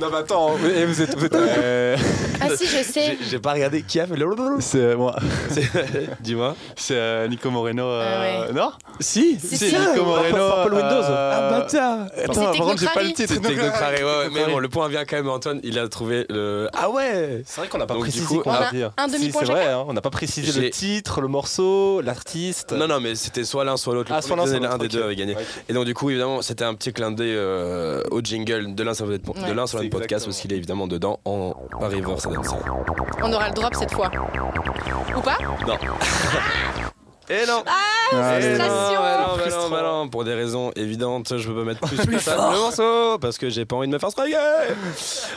Non, mais attends, mais vous êtes. Vous êtes euh, Ah si, je sais. J'ai- J'ai pas regardé qui a fait le. (laughs) C'est euh, moi. C'est- (laughs) Dis-moi. C'est euh, Nico Moreno. euh, Ah Non? Si, Si, C'est. Nico Moreno. Purple Windows. euh, Ah, bâtard. Attends, par contre, j'ai pas le titre. C'est Technocrari, ouais, ouais, mais bon, le point vient quand même à Antoine, il a trouvé le. Ah ouais C'est vrai qu'on n'a pas Donc, du précisé coup, qu'on on a dire. un Si, demi-point C'est vrai, hein, on n'a pas précisé J'ai- le titre, le morceau, l'artiste. Non, non, mais c'était soit l'un, soit l'autre. Le Ah, soit l'un, premier soit l'autre, des ok. deux avait gagné. Et donc, du coup, évidemment, c'était un petit clin d'œil euh, au jingle de l'un sur le de Ouais. l'un sur le podcast parce qu'il est évidemment dedans en Paris donne ça. On aura le drop cette fois. Ou pas? (laughs) Et non. Eh non, frustration. bah non, bah non, Frustrant. bah non, Pour des raisons évidentes, je peux pas mettre plus que ça dans le morceau parce que j'ai pas envie de me faire striker.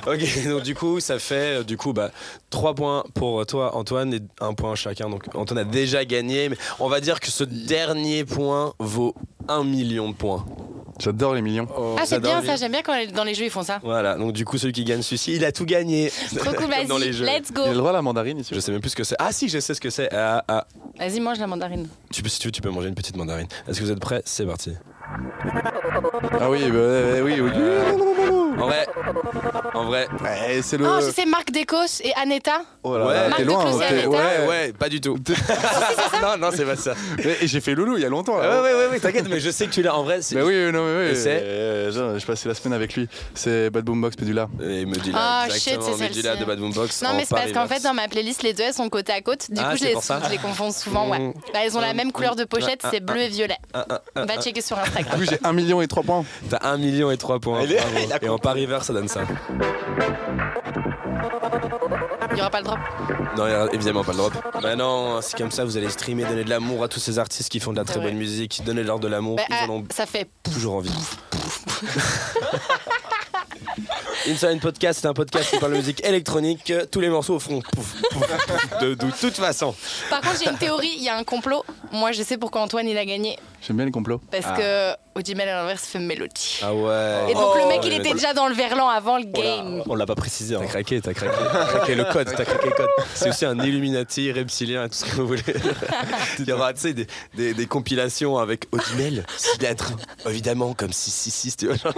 Ok, donc du coup, ça fait euh, du coup bah 3 points pour toi Antoine et un point chacun. Donc Antoine a déjà gagné, mais on va dire que ce dernier point vaut 1 million de points. J'adore les millions. Ah c'est bien les- ça, j'aime bien quand les- dans les jeux ils font ça. Voilà, donc du coup celui qui gagne celui-ci, il a tout gagné. Trop cool, Comme (laughs) dans les vas-y, jeux. let's go. Il a le droit à la mandarine ici. Je sais même plus ce que c'est. Ah si, je sais ce que c'est. Ah, ah. Vas-y, mange la mandarine. Tu peux, si tu veux, tu peux manger une petite mandarine. Est-ce que vous êtes prêts? C'est parti. Ah oui, bah, euh, oui, oui. En vrai, en vrai, Ouais, c'est le. Oh, je sais Marc Décos et Aneta. Oh là Ouais. t'es loin. Ouais, ouais, pas du tout. (laughs) non, non, c'est pas ça. Et j'ai fait Loulou il y a longtemps. Ouais, là. ouais, ouais, ouais, t'inquiète, mais je sais que tu l'as en vrai. c'est- Mais oui, non, mais oui. C'est euh, Je passais la semaine avec lui. C'est Bad Boombox Pédula. Et Medula, Ah, exactement. shit, c'est Medula celle-ci. de Bad Boombox. Non, mais c'est parce qu'en fait, dans ma playlist, les deux elles sont côte à côte. Du Ah, coup, je les, confonds souvent. Ouais. Mmh. Bah, elles ont la Mmh. même couleur de pochette, c'est ah, bleu et violet. Ah, ah, ah, Va checker sur Du Instagram. coup, j'ai 1 million et 3 points. T'as 1 million et 3 points. Et. Paris Vert, ça donne ça. Il n'y aura pas le drop Non, il y aura évidemment pas le drop. Bah non, c'est comme ça, vous allez streamer, donner de l'amour à tous ces artistes qui font de la très C'est bonne vrai. musique, donner leur de l'amour, Bah, ils ah, en ont Ça fait. toujours envie. (laughs) Inside Podcast, c'est un podcast qui parle de musique électronique. Tous les morceaux pouf, pouf, de, de toute façon. Par contre, j'ai une théorie, il y a un complot. Moi, je sais pourquoi Antoine il a gagné. J'aime bien les complots. Parce que Audimel à l'inverse fait Mélodie. Ah ouais. Et donc le mec, il Oh, était déjà dans le verlan avant le game. On l'a pas précisé. T'as hein. craqué, t'as craqué. (laughs) T'as craqué le code, t'as craqué le code. C'est aussi un Illuminati, reptilien, tout ce que vous voulez. (laughs) Il y aura, tu sais, des, des, des compilations avec Odimel, 6 lettres, évidemment, comme 666, tu vois. (laughs)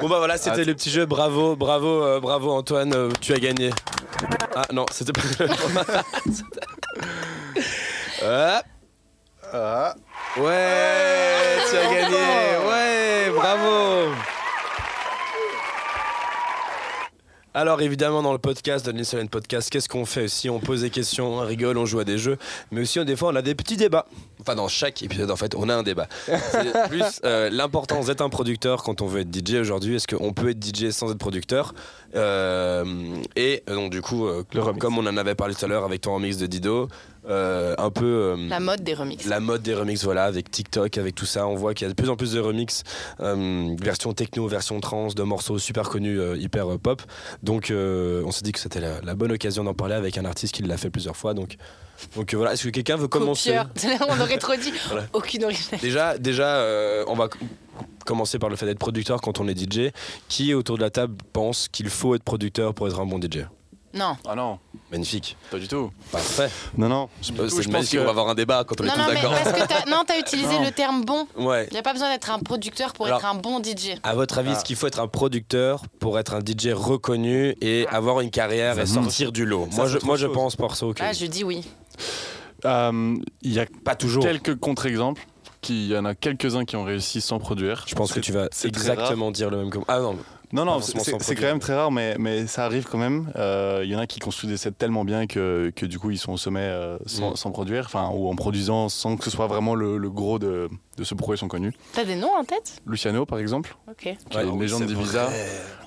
bon bah voilà, c'était le petit jeu. Bravo, bravo, euh, bravo Antoine, euh, tu as gagné. Ah non, c'était pas. Hop. Ah. Ouais, tu as gagné. Ouais, bravo. Alors évidemment dans le podcast, dans l'Insolent Podcast, qu'est-ce qu'on fait aussi On pose des questions, on rigole, on joue à des jeux, mais aussi des fois on a des petits débats. Enfin dans chaque épisode en fait, on a un débat. C'est (laughs) plus euh, l'importance d'être un producteur quand on veut être DJ aujourd'hui. Est-ce qu'on peut être DJ sans être producteur? Euh, Et euh, donc du coup, euh, comme on en avait parlé tout à l'heure avec ton remix de Dido, euh, un peu... euh, La mode des remixes. la mode des remixes, voilà, avec TikTok, avec tout ça, on voit qu'il y a de plus en plus de remixes, euh, version techno, version trance, de morceaux super connus, hyper pop. Donc, on s'est dit que c'était la, la bonne occasion d'en parler avec un artiste qui l'a fait plusieurs fois. Donc, donc voilà, est-ce que quelqu'un veut commencer. (laughs) On aurait trop dit. (laughs) Voilà. Aucune originalité. Déjà, déjà on va commencer par le fait d'être producteur quand on est DJ. Qui autour de la table pense qu'il faut être producteur pour être un bon DJ Non. Ah non, Magnifique, pas du tout. parfait. Non, non. C'est coup, je magnifique, pense que- on va avoir un débat quand on Non, est non, tous d'accord. non, t'as utilisé Non. le terme bon. Ouais. Il n'y a pas besoin d'être un producteur pour Alors- être un bon DJ. À votre avis, Ah. est-ce qu'il faut être un producteur pour être un DJ reconnu et avoir une carrière et Ça, sortir du lot? Ça, Moi, c'est je, moi je pense perso que Ah, je dis oui. Euh, Il y a pas toujours. quelques contre-exemples. qui- Il y en a quelques-uns qui ont réussi sans produire. Je pense que C'est- tu vas c'est exactement dire le même Ah non, Non, non, c'est quand même très rare, mais, mais ça arrive quand même. Euh, Il y en a qui construisent des sets tellement bien que, que du coup ils sont au sommet euh, sans, Mm. sans produire, enfin, ou en produisant sans que ce soit vraiment le, le gros de, de ce pourquoi ils sont connus. T'as des noms en tête? Luciano, par exemple, Ok. qui est Ouais, une oui, légende d'Ibiza.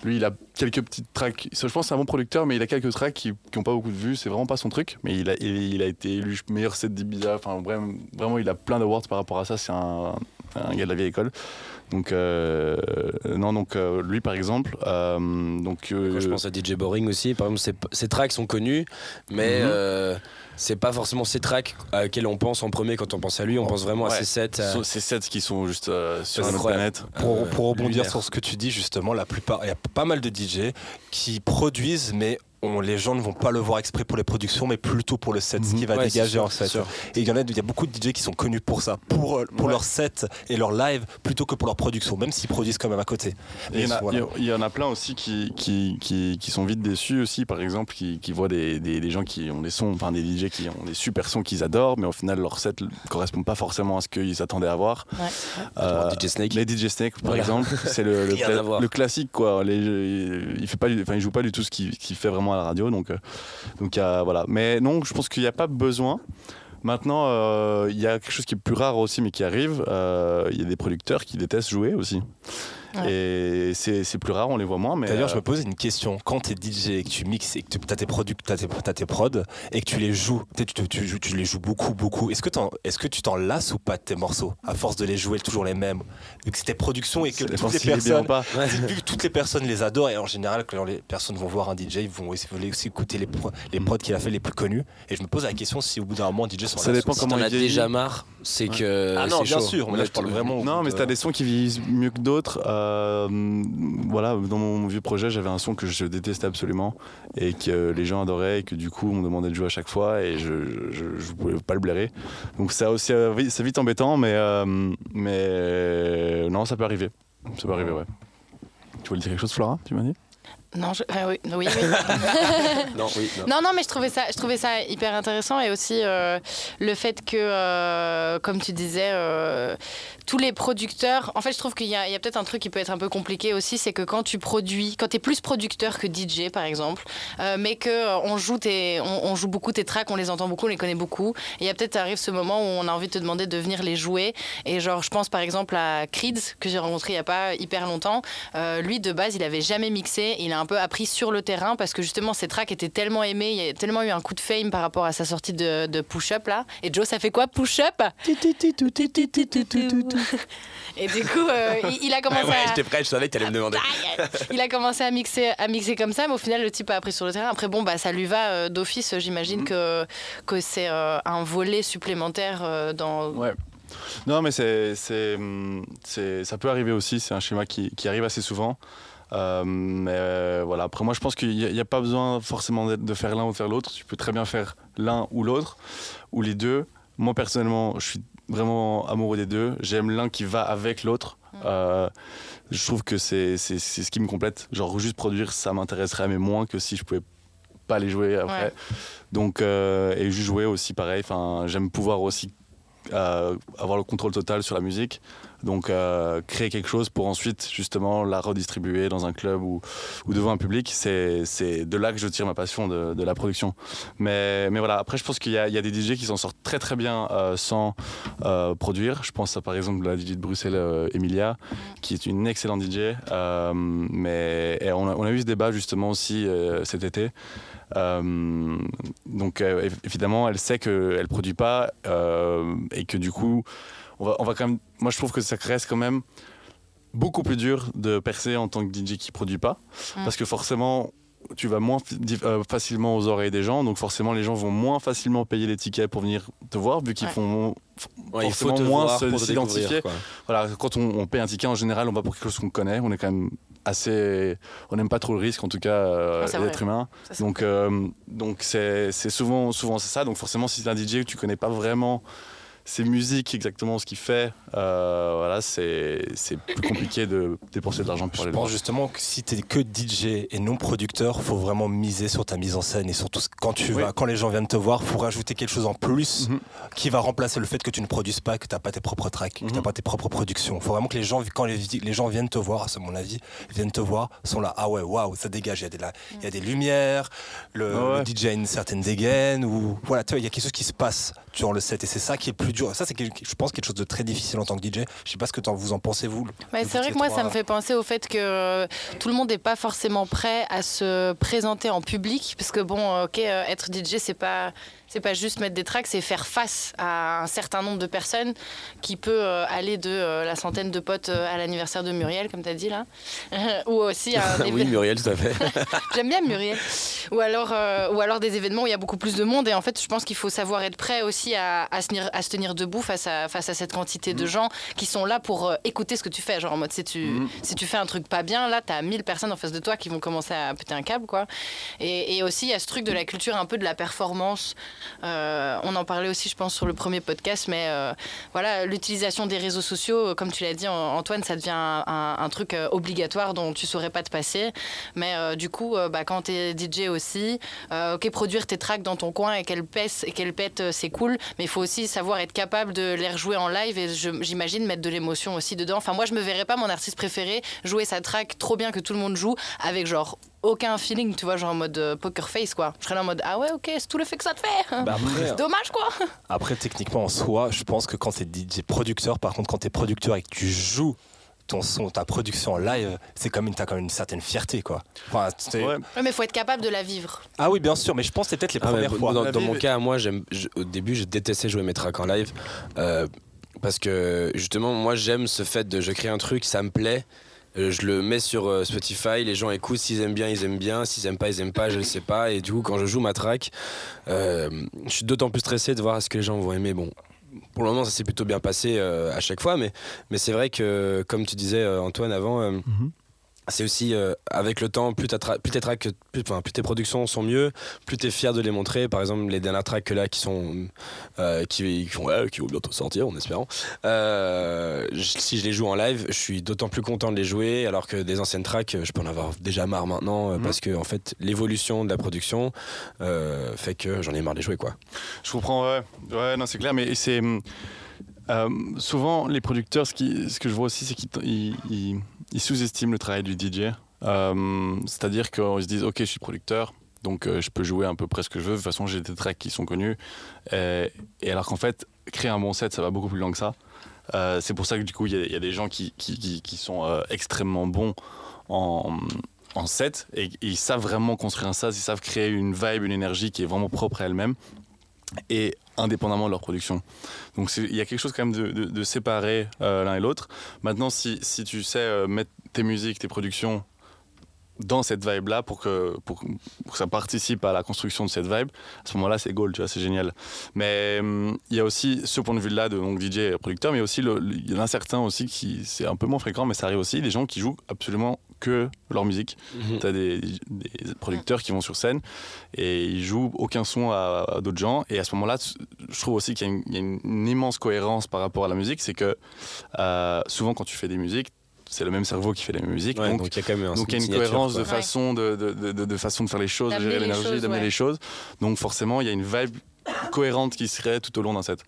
Lui, il a quelques petites tracks. Je pense que c'est un bon producteur, mais il a quelques tracks qui n'ont pas beaucoup de vues. C'est vraiment pas son truc. Mais il a, il, il a été élu meilleur set d'Ibiza. Enfin, vraiment, vraiment, il a plein d'awards par rapport à ça. C'est un, un gars de la vieille école. Donc, euh, non, donc euh, lui, par exemple. euh, donc, euh, Quand je pense à DJ Boring aussi, par exemple, ses, ses tracks sont connus, mais Mhm. euh, c'est pas forcément ces tracks à lesquels on pense en premier quand on pense à lui. On pense vraiment à ses sets. ces sets qui sont juste euh, sur incroyable. planète. Pour, Euh, pour rebondir lumière. sur ce que tu dis, justement, la plupart, il y a pas mal de DJ qui produisent, mais on, les gens ne vont pas le voir exprès pour les productions, mais plutôt pour le set, ce qui va Ouais, c'est dégager sûr, en fait. sûr. Et il y en a, il y a beaucoup de DJ qui sont connus pour ça, pour, euh, pour Ouais. leur set et leur live, plutôt que pour leur production, même s'ils produisent quand même à côté. Il y, en a, voilà. il y en a plein aussi qui, qui, qui, qui sont vite déçus aussi, par exemple, qui, qui voient des, des, des gens qui ont des sons, enfin des DJ qui ont des super sons qu'ils adorent, mais au final leur set ne correspond pas forcément à ce qu'ils s'attendaient à voir. Ouais. Euh, DJ Snake. Les DJ Snake, par Voilà. exemple, c'est le, le, (laughs) le classique quoi. Les, il fait pas, enfin il joue pas du tout ce qu'il qu'il fait vraiment à la radio, donc euh, donc voilà. Mais non, je pense qu'il n'y a pas besoin. Maintenant, euh, il y a quelque chose qui est plus rare aussi, mais qui arrive. euh, Il y a des producteurs qui détestent jouer aussi. Et c'est plus rare, on les voit moins. D'ailleurs, je euh, me posais une question. Quand tu es DJ et que tu mixes et que tu as tes, produ- t'as tes, t'as tes prods et que tu les joues, tu, tu, tu les joues beaucoup, beaucoup, est-ce que, tu t'en lasses ou pas de tes morceaux à force de les jouer toujours les mêmes Vu que c'est tes productions et que toutes les, personnes, pas. (laughs) vu que toutes les personnes les adorent et en général, quand les personnes vont voir un DJ, ils vont aussi, aussi écouter les, pro- les prods qu'il a fait les plus connus. Et je me pose la question si au bout d'un moment, un DJ s'en Ça dépend. Si comment as vieillit. déjà marre, c'est Ouais. que. Ah non, bien chaud. sûr, mais là je parle vraiment. Non, mais de- t'as des sons qui vieillissent mieux que d'autres. Euh, voilà, dans mon vieux projet, j'avais un son que je détestais absolument et que les gens adoraient et que du coup on me demandait de jouer à chaque fois et je je, je pouvais pas le blairer. Donc ça aussi, euh, c'est vite embêtant, mais euh, mais euh, non, ça peut arriver. Ça peut arriver, ouais. Tu voulais dire quelque chose, Flora Tu m'as dit? Non, je... ah oui, oui, oui. (laughs) Non, oui. non. Non, non, mais je trouvais ça, je trouvais ça hyper intéressant et aussi euh, le fait que, euh, comme tu disais, euh, tous les producteurs. En fait, je trouve qu'il y a, peut-être un truc qui peut être un peu compliqué aussi, c'est que quand tu produis, quand tu es plus producteur que DJ, par exemple, euh, mais que euh, on joue on, joue beaucoup tes tracks, on les entend beaucoup, on les connaît beaucoup. Il y a peut-être arrive ce moment où on a envie de te demander de venir les jouer. Et genre, je pense par exemple à Creeds que j'ai rencontré il y a pas hyper longtemps. Euh, lui, de base, il avait jamais mixé. Il a un peu appris sur le terrain parce que justement ces tracks étaient tellement aimés, il y a tellement eu un coup de fame par rapport à sa sortie de, de Push Up là. Et Joe, ça fait quoi Push Up (laughs) Et du coup, euh, il, il a commencé ouais, à. j'étais prêt, je savais que t'allais me demander. il a commencé à mixer, à mixer comme ça, mais au final, le type a appris sur le terrain. Après, bon, bah, ça lui va euh, d'office. J'imagine que, que c'est euh, un volet supplémentaire euh, dans. Ouais. Non, mais c'est, c'est, c'est- ça peut arriver aussi. C'est un schéma qui, qui arrive assez souvent. Euh, mais euh, voilà. Après, moi, je pense qu'il n'y a, pas besoin forcément d'être- de faire l'un ou de faire l'autre. Tu peux très bien faire l'un ou l'autre, ou les deux. Moi, personnellement, je suis vraiment amoureux des deux. J'aime l'un qui va avec l'autre. Euh, je trouve que c'est, ce qui me complète. Genre, juste produire, ça m'intéresserait, mais moins que si je pouvais pas les jouer après. Ouais. Donc, euh, et juste jouer aussi pareil. Enfin, j'aime pouvoir aussi euh, avoir le contrôle total sur la musique. Donc, euh, créer quelque chose pour ensuite justement la redistribuer dans un club ou, devant un public, c'est de là que je tire ma passion de, la production. Mais, voilà, après, je pense qu'il y, a- des DJ qui s'en sortent très très bien euh, sans produire. Je pense à par exemple la DJ de Bruxelles, Emilia, qui est une excellente DJ. Mais on, a, eu ce débat justement aussi cet été. Euh, donc euh, év- évidemment, elle sait qu'elle ne produit pas euh, et que du coup, on va, on va quand même. Moi, je trouve que ça reste quand même beaucoup plus dur de percer en tant que DJ qui produit pas, Mm. parce que forcément. Tu vas moins euh, facilement aux oreilles des gens, donc forcément les gens vont moins facilement payer les tickets pour venir te voir, vu qu'ils Ouais. font moins- Ouais, il faut moins s'identifier. Voilà, quand on, on paye un ticket en général, on va pour quelque chose qu'on connaît. On est quand même assez, on n'aime pas trop le risque, en tout cas euh, Ah, d'être humain. Ça, Donc, euh, donc c'est souvent, souvent c'est ça. Donc forcément, si c'est un DJ que tu connais pas vraiment ses musiques, exactement ce qu'il fait, euh, voilà, c'est c'est plus compliqué de dépenser de l'argent pour Je aller pense justement que si tu es que DJ et non producteur, faut vraiment miser sur ta mise en scène et surtout quand tu Oui. vas, quand les gens viennent te voir, faut rajouter quelque chose en plus Mhm. qui va remplacer le fait que tu ne produises pas, que tu n'as pas tes propres tracks, que tu n'as Mhm. pas tes propres productions. faut vraiment que les gens, quand les, les gens viennent te voir, c'est mon avis, viennent te voir, sont là, ah ouais, waouh, ça dégage, il y, a des- là, il y a des lumières, le, ouais. le DJ a une certaine dégaine, ou voilà, il y a quelque chose qui se passe durant le set et c'est ça qui est plus dur. Ça, c'est, je pense, quelque chose de très difficile en tant que DJ. Je sais pas ce que t'en- vous en pensez, vous. Mais c'est vrai que moi, ça me fait penser au fait que euh, tout le monde n'est pas forcément prêt à se présenter en public. Parce que, bon, euh, ok, euh, être DJ, c'est pas. C'est pas juste mettre des tracks, c'est faire face à un certain nombre de personnes qui peut euh, aller de euh, la centaine de potes euh, à l'anniversaire de Muriel, comme tu as dit là, (laughs) ou aussi à (laughs) un oui, Muriel, tout à fait. (laughs) J'aime bien Muriel. Ou alors, ou alors des événements où il y a beaucoup plus de monde. Et en fait, je pense qu'il faut savoir être prêt aussi à, à se, tenir, à se tenir debout face à, face à cette quantité de gens qui sont là pour écouter ce que tu fais. Genre en mode, si tu, Mhm. si tu fais un truc pas bien, là, tu as 1000 personnes en face de toi qui vont commencer à péter un câble. Quoi. Et, et aussi, il y a ce truc de la culture un peu de la performance. Euh, on en parlait aussi, je pense, sur le premier podcast. Mais euh, voilà, l'utilisation des réseaux sociaux, euh, comme tu l'as dit, An- Antoine, ça devient un, truc obligatoire dont tu saurais pas te passer. Mais du coup, bah, quand tu es DJ aussi, ok, produire tes tracks dans ton coin et qu'elles pèsent et qu'elles pètent, c'est cool. Mais il faut aussi savoir être capable de les rejouer en live et j'imagine mettre de l'émotion aussi dedans. Enfin, moi, je me verrais pas mon artiste préféré jouer sa track trop bien que tout le monde joue avec genre aucun feeling, tu vois, genre en mode euh, poker face quoi. Je serais là en mode ah ouais, ok, c'est tout le fait que ça te fait. Bah après, (laughs) Dommage quoi. Après, techniquement, en soi, je pense que quand tu es DJ producteur, par contre, quand tu es producteur et que tu joues ton son, ta production en live, c'est comme une, t'as quand même une certaine fierté, quoi. Enfin, c'est- Ouais. Ouais, mais il faut être capable de la vivre. Ah oui, bien sûr, mais je pense que c'est peut-être les Ah, mais premières fois. Dans, dans mon cas, moi, j'aime, je- au début, je détestais jouer mes tracks en live. euh, parce que justement, moi, j'aime ce fait de je crée un truc, ça me plaît. Euh, Je le mets sur euh, Spotify, les gens écoutent, s'ils aiment bien, ils aiment bien, s'ils aiment pas, ils aiment pas, je ne sais pas. Et du coup, quand je joue ma track, euh, je suis d'autant plus stressé de voir est-ce que les gens vont aimer. Bon, pour le moment, ça s'est plutôt bien passé à chaque fois, mais, c'est vrai que, comme tu disais, Antoine, avant, Mhm. C'est aussi euh, avec le temps, plus, plus, tes tracks, plus, enfin, plus tes productions sont mieux, plus tu es fier de les montrer. Par exemple, les dernières tracks là qui sont euh, qui, qui, ouais, qui vont bientôt sortir, en espérant. Euh, si je les joue en live, je suis d'autant plus content de les jouer, alors que des anciennes tracks, je peux en avoir déjà marre maintenant, Mhm. parce que en fait, l'évolution de la production fait que j'en ai marre de les jouer, quoi. Je comprends, ouais. Ouais, non, c'est clair, mais c'est. euh, souvent, les producteurs, ce, qui, ce que je vois aussi, c'est qu'ils ils- sous-estiment le travail du DJ. Euh, C'est-à-dire qu'ils se disent, OK, je suis producteur, donc euh, je peux jouer un peu près ce que je veux. De toute façon, j'ai des tracks qui sont connus. Et, et alors qu'en fait, créer un bon set, ça va beaucoup plus loin que ça. Euh, c'est pour ça que du coup, il y, a- des gens qui, sont extrêmement bons en, set et, ils savent vraiment construire un sas, ils savent créer une vibe, une énergie qui est vraiment propre à elle-même et indépendamment de leur production. Donc il y a quelque chose quand même de, séparer euh, l'un et l'autre. Maintenant, si, si, tu sais euh, mettre tes musiques, tes productions dans cette vibe-là pour que, pour, pour, que ça participe à la construction de cette vibe, à ce moment-là, c'est gold, tu vois, c'est génial. Mais hum, il y a aussi ce point de vue-là de donc, DJ et producteur, mais aussi il y en a certains aussi qui, c'est un peu moins fréquent, mais ça arrive aussi, des gens qui jouent absolument que leur musique. Mm -hmm. Tu as des, des, producteurs qui vont sur scène et ils jouent aucun son à, à d'autres gens. Et à ce moment-là, je trouve aussi qu'il y, y, a une immense cohérence par rapport à la musique. C'est que euh, souvent, quand tu fais des musiques, c'est le même cerveau qui fait la musique. Ouais, donc, donc il y a quand même un donc, il y a une cohérence de façon de, de, de, de, façon de faire les choses, de gérer l'énergie, d'amener ouais. les choses. Donc forcément, il y a une vibe cohérente qui serait tout au long d'un set.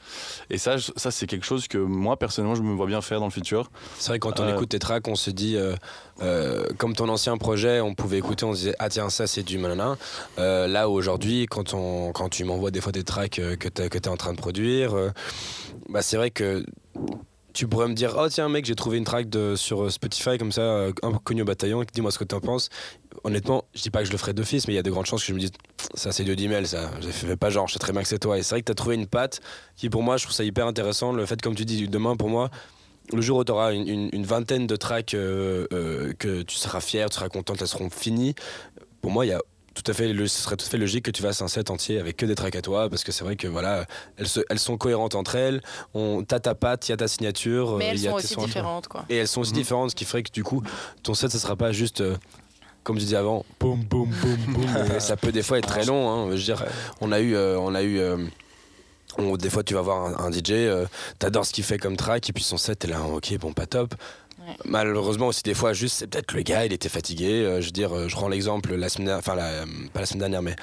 Et ça, ça c'est quelque chose que moi, personnellement, je me vois bien faire dans le futur. C'est vrai, quand on euh... écoute tes tracks, on se dit, euh, euh, comme ton ancien projet, on pouvait écouter, on se disait, ah tiens, ça c'est du malin. Euh, là, aujourd'hui, quand, on, quand tu m'envoies des fois des tracks que tu es, es, en train de produire, euh, bah, c'est vrai que tu pourrais me dire oh tiens mec j'ai trouvé une track sur Spotify comme ça un peu connu au bataillon dis-moi ce que t'en penses. Honnêtement je dis pas que je le ferai d'office mais il y a de grandes chances que je me dise ça c'est de d'email ça. Je fais pas genre je sais très bien que c'est toi. Et c'est vrai que t'as trouvé une patte qui pour moi je trouve ça hyper intéressant. Le fait comme tu dis demain pour moi le jour où tu auras une, une, vingtaine de tracks euh, euh, que tu seras fier, tu seras content, elles seront finies, pour moi, il y a tout à fait, ce serait tout à fait logique que tu fasses un set entier avec que des tracks à toi, parce que c'est vrai que voilà, elles, se, elles, sont cohérentes entre elles. On, t'as ta patte, il y a ta signature. Mais elles y a sont aussi différentes, quoi. Et elles sont aussi mmh. différentes, ce qui ferait que du coup, ton set, ça sera pas juste. Euh, comme je disais avant, boum, boum, boum, boum. (laughs) ça peut des fois être très long. Hein. Je veux dire, on a eu, euh, on a eu. Euh, on, des fois, tu vas voir un, un DJ, euh, t'adores ce qu'il fait comme track, et puis son set, t'es là, ok, bon, pas top. Ouais. Malheureusement aussi des fois juste c'est peut-être le gars il était fatigué euh, je veux dire euh, je prends l'exemple la semaine enfin la, pas la semaine dernière mais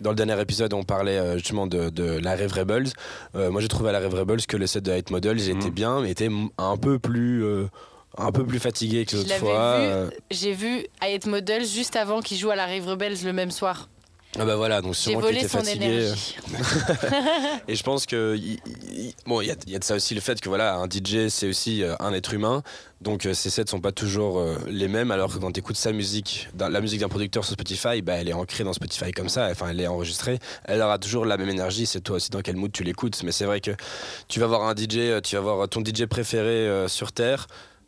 dans le dernier épisode on parlait euh, justement de, de la Rêve Rebels moi j'ai trouvé à la Rêve Rebels que le set de Hate Model il était mmh. bien mais était un peu plus un peu plus fatigué que l'autre fois j'ai vu Hate Model juste avant qu'il joue à la Rêve Rebels le même soir ah bah voilà, donc sûrement qu'il était fatigué. (laughs) et je pense que il, il, bon, il y, y, a de ça aussi le fait que voilà, un DJ c'est aussi euh, un être humain, donc euh, ces sets sont pas toujours euh, les mêmes. Alors que quand tu écoutes sa musique, dans, la musique d'un producteur sur Spotify, bah, elle est ancrée dans Spotify comme ça, enfin elle est enregistrée, elle aura toujours la même énergie. C'est toi aussi dans quel mood tu l'écoutes. Mais c'est vrai que tu vas voir un DJ, tu vas voir ton DJ préféré euh, sur terre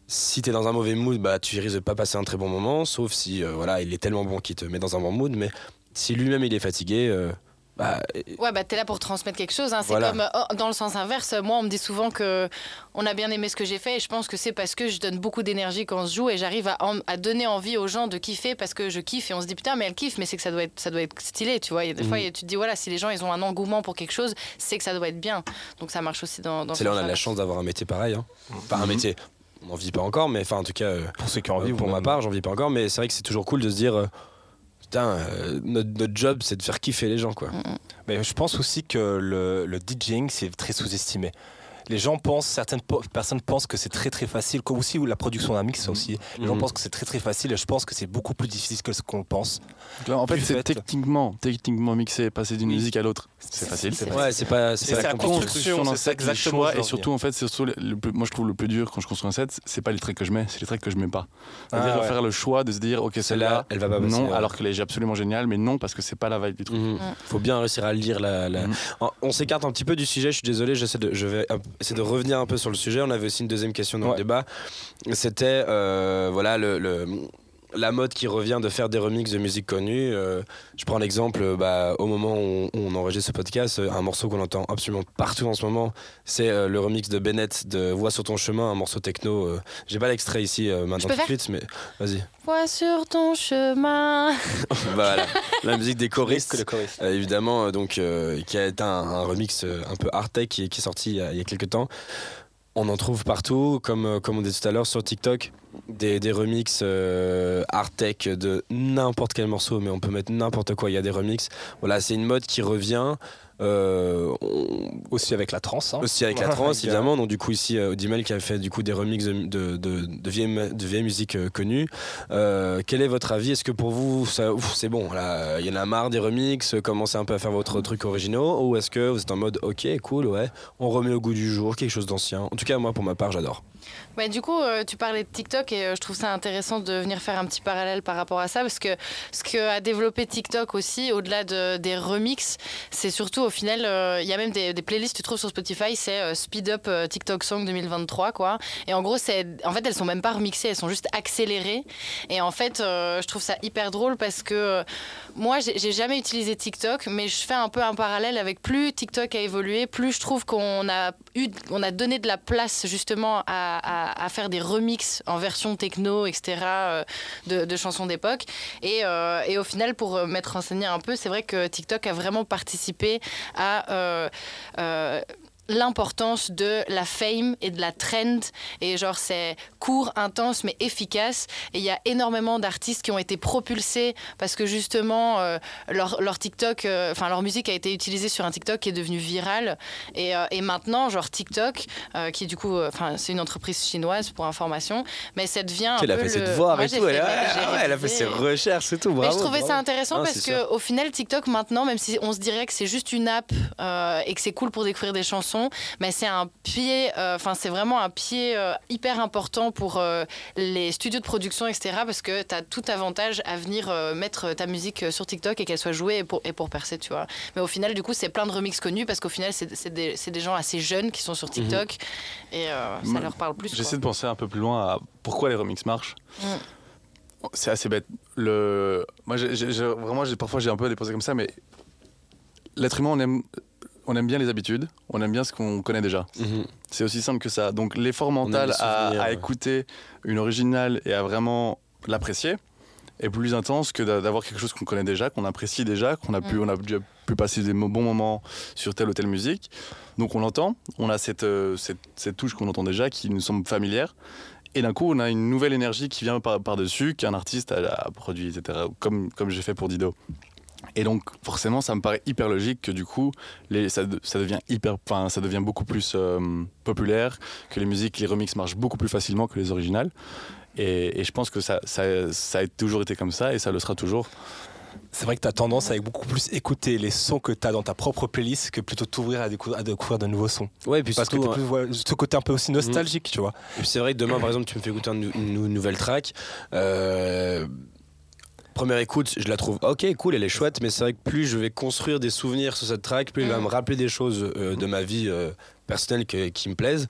si t'es dans un mauvais mood, bah tu risques de pas passer un très bon moment, sauf si euh, voilà il est tellement bon qu'il te met dans un bon mood. Mais si lui-même il est fatigué, euh, bah, ouais, bah t'es là pour transmettre quelque chose. Hein. C'est voilà. comme oh, dans le sens inverse. Moi, on me dit souvent que on a bien aimé ce que j'ai fait, et je pense que c'est parce que je donne beaucoup d'énergie quand on se joue, et j'arrive à, à, donner envie aux gens de kiffer parce que je kiffe, et on se dit putain, mais elle kiffe, mais c'est que ça doit être, ça doit être stylé, tu vois. Il y a des mmh. fois, tu te dis voilà, si les gens ils ont un engouement pour quelque chose, c'est que ça doit être bien. Donc ça marche aussi dans. dans c'est là on a la chance d'avoir un métier pareil. Hein. Mmh. Pas un métier on n'en vit pas encore, mais enfin en tout cas euh, pour ceux qui en vivent, pour ma part, j'en vis pas encore, mais c'est vrai que c'est toujours cool de se dire euh, putain, euh, notre, notre, job c'est de faire kiffer les gens quoi. Mais je pense aussi que le, le DJing c'est très sous-estimé les gens pensent, certaines personnes pensent que c'est très très facile, comme aussi la production d'un mix aussi. Les mmh. gens pensent que c'est très très facile et je pense que c'est beaucoup plus difficile que ce qu'on pense. Là, en fait, c'est techniquement, techniquement mixé, passer d'une oui. musique à l'autre. C'est facile. C'est ouais, c'est pas, c'est la construction, c'est ça exactement. Choix, et surtout, en fait, c'est surtout le, le, moi je trouve le plus dur quand je construis un set, c'est pas les tracks que je mets, c'est les tracks que je mets pas. C'est-à-dire ah, ouais. faire le choix de se dire, ok, celle-là, elle va pas passer, non, ouais. alors qu'elle est absolument géniale, mais non parce que c'est pas la vibe du truc. Mmh. Faut bien réussir à lire la. la... Mmh. On s'écarte un petit peu du sujet. Je suis désolé, j'essaie de, je vais essayer de revenir un peu sur le sujet. On avait aussi une deuxième question dans ouais. le débat. C'était euh, voilà le, le, la mode qui revient de faire des remixes de musique connue. Euh, je prends l'exemple, bah, au moment où on, enregistre ce podcast, un morceau qu'on entend absolument partout en ce moment, c'est euh, le remix de Bennett de Voix sur ton chemin, un morceau techno. Euh, J'ai pas l'extrait ici maintenant tout de suite, mais vas-y. Voix sur ton chemin. (laughs) voilà, la musique des choristes, évidemment, donc qui a été un, un remix un peu art tech qui, qui, est sorti il y a, il y a quelques temps on en trouve partout, comme, comme on disait tout à l'heure sur TikTok, des, des remixes euh, art tech de n'importe quel morceau, mais on peut mettre n'importe quoi. Il y a des remixes. Voilà, c'est une mode qui revient. Euh, on- Aussi avec la trance. hein. aussi avec la trance, évidemment. Donc, du coup, ici, euh, Audimel qui a fait du coup des remixes de, de, de, de vieilles, ma- de vieilles musiques euh, connues. Euh, quel est votre avis? Est-ce que pour vous, ça- c'est bon là, Il y en a marre des remixes, commencez un peu à faire votre truc originaux? Ou est-ce que vous êtes en mode ok, cool, ouais, on remet au goût du jour quelque chose d'ancien? En tout cas, moi, pour ma part, j'adore. Du coup, euh, tu parlais de TikTok et euh, je trouve ça intéressant de venir faire un petit parallèle par rapport à ça parce que ce que a développé TikTok aussi, au-delà de, des remixes, c'est surtout au final, euh, il y a même des, playlists que tu trouves sur Spotify, c'est Speed Up TikTok Song 2023, quoi. Et en gros, c'est, en fait, elles sont même pas remixées, elles sont juste accélérées. Et en fait, je trouve ça hyper drôle parce que moi, j'ai jamais utilisé TikTok, mais je fais un peu un parallèle avec plus TikTok a évolué, plus je trouve qu'on a a donné de la place justement à, à- faire des remixes en version techno, etc. euh, de, chansons d'époque. Et, euh, et au final, pour euh, m'être renseigné un peu, c'est vrai que TikTok a vraiment participé à l'importance de la fame et de la trend et genre c'est court intense mais efficace et il y a énormément d'artistes qui ont été propulsés parce que justement euh, leur, leur TikTok euh, enfin leur musique a été utilisée sur un TikTok qui est devenu viral et, euh, et maintenant genre TikTok qui du coup enfin c'est une entreprise chinoise pour information mais ça devient un Elle a fait ses le- devoirs Moi, et tout. fait- Elle, a- j'ai ouais, elle a fait ses recherches et tout. mais Bravo, je trouvais bravo. ça intéressant parce c'est que au final TikTok maintenant, même si on se dirait que c'est juste une app et que c'est cool pour découvrir des chansons, mais c'est un pied, euh, enfin c'est vraiment un pied euh, hyper important pour euh, les studios de production, etc. Parce que tu as tout avantage à venir mettre ta musique sur TikTok et qu'elle soit jouée et pour, et pour percer, tu vois. Mais au final, du coup, c'est plein de remixes connus parce qu'au final, c'est c'est des, c'est des gens assez jeunes qui sont sur TikTok et ça leur parle plus. J'essaie de penser un peu plus loin à pourquoi les remixes marchent. Mm. C'est assez bête. Le... Moi, vraiment, parfois, j'ai un peu des pensées comme ça, mais l'être humain, on aime, on aime bien les habitudes, on aime bien ce qu'on connaît déjà. Mhm. C'est aussi simple que ça. Donc, l'effort mental à, écouter une originale et à vraiment l'apprécier est plus intense que d'a- d'avoir quelque chose qu'on connaît déjà, qu'on apprécie déjà, qu'on a, pu, Mm. on a déjà pu passer des bons moments sur telle ou telle musique. Donc on l'entend, on a cette, euh, cette, cette touche qu'on entend déjà qui nous semble familière. Et d'un coup, on a une nouvelle énergie qui vient par- par-dessus, qu'un artiste a, a produit, etc. Comme, comme j'ai fait pour Dido. Et donc, forcément, ça me paraît hyper logique que du coup, les, ça, de- ça devient hyper, enfin, ça devient beaucoup plus euh, populaire, que les musiques, les remixes marchent beaucoup plus facilement que les originales. Et, et je pense que ça, ça, ça a toujours été comme ça et ça le sera toujours. C'est vrai que tu as tendance à beaucoup plus écouter les sons que tu as dans ta propre playlist que plutôt t'ouvrir à, décou- à découvrir de nouveaux sons. Ouais, et puis Parce que surtout, t'es plus, ce côté un peu aussi nostalgique, tu vois. C'est vrai que demain, par exemple, tu me fais écouter une, nou- nouvelle track. euh, Première écoute, je la trouve ok, cool, elle est chouette, mais c'est vrai que plus je vais construire des souvenirs sur cette track, plus elle va Mm. me rappeler des choses euh, de ma vie euh, personnelle que- qui me plaisent.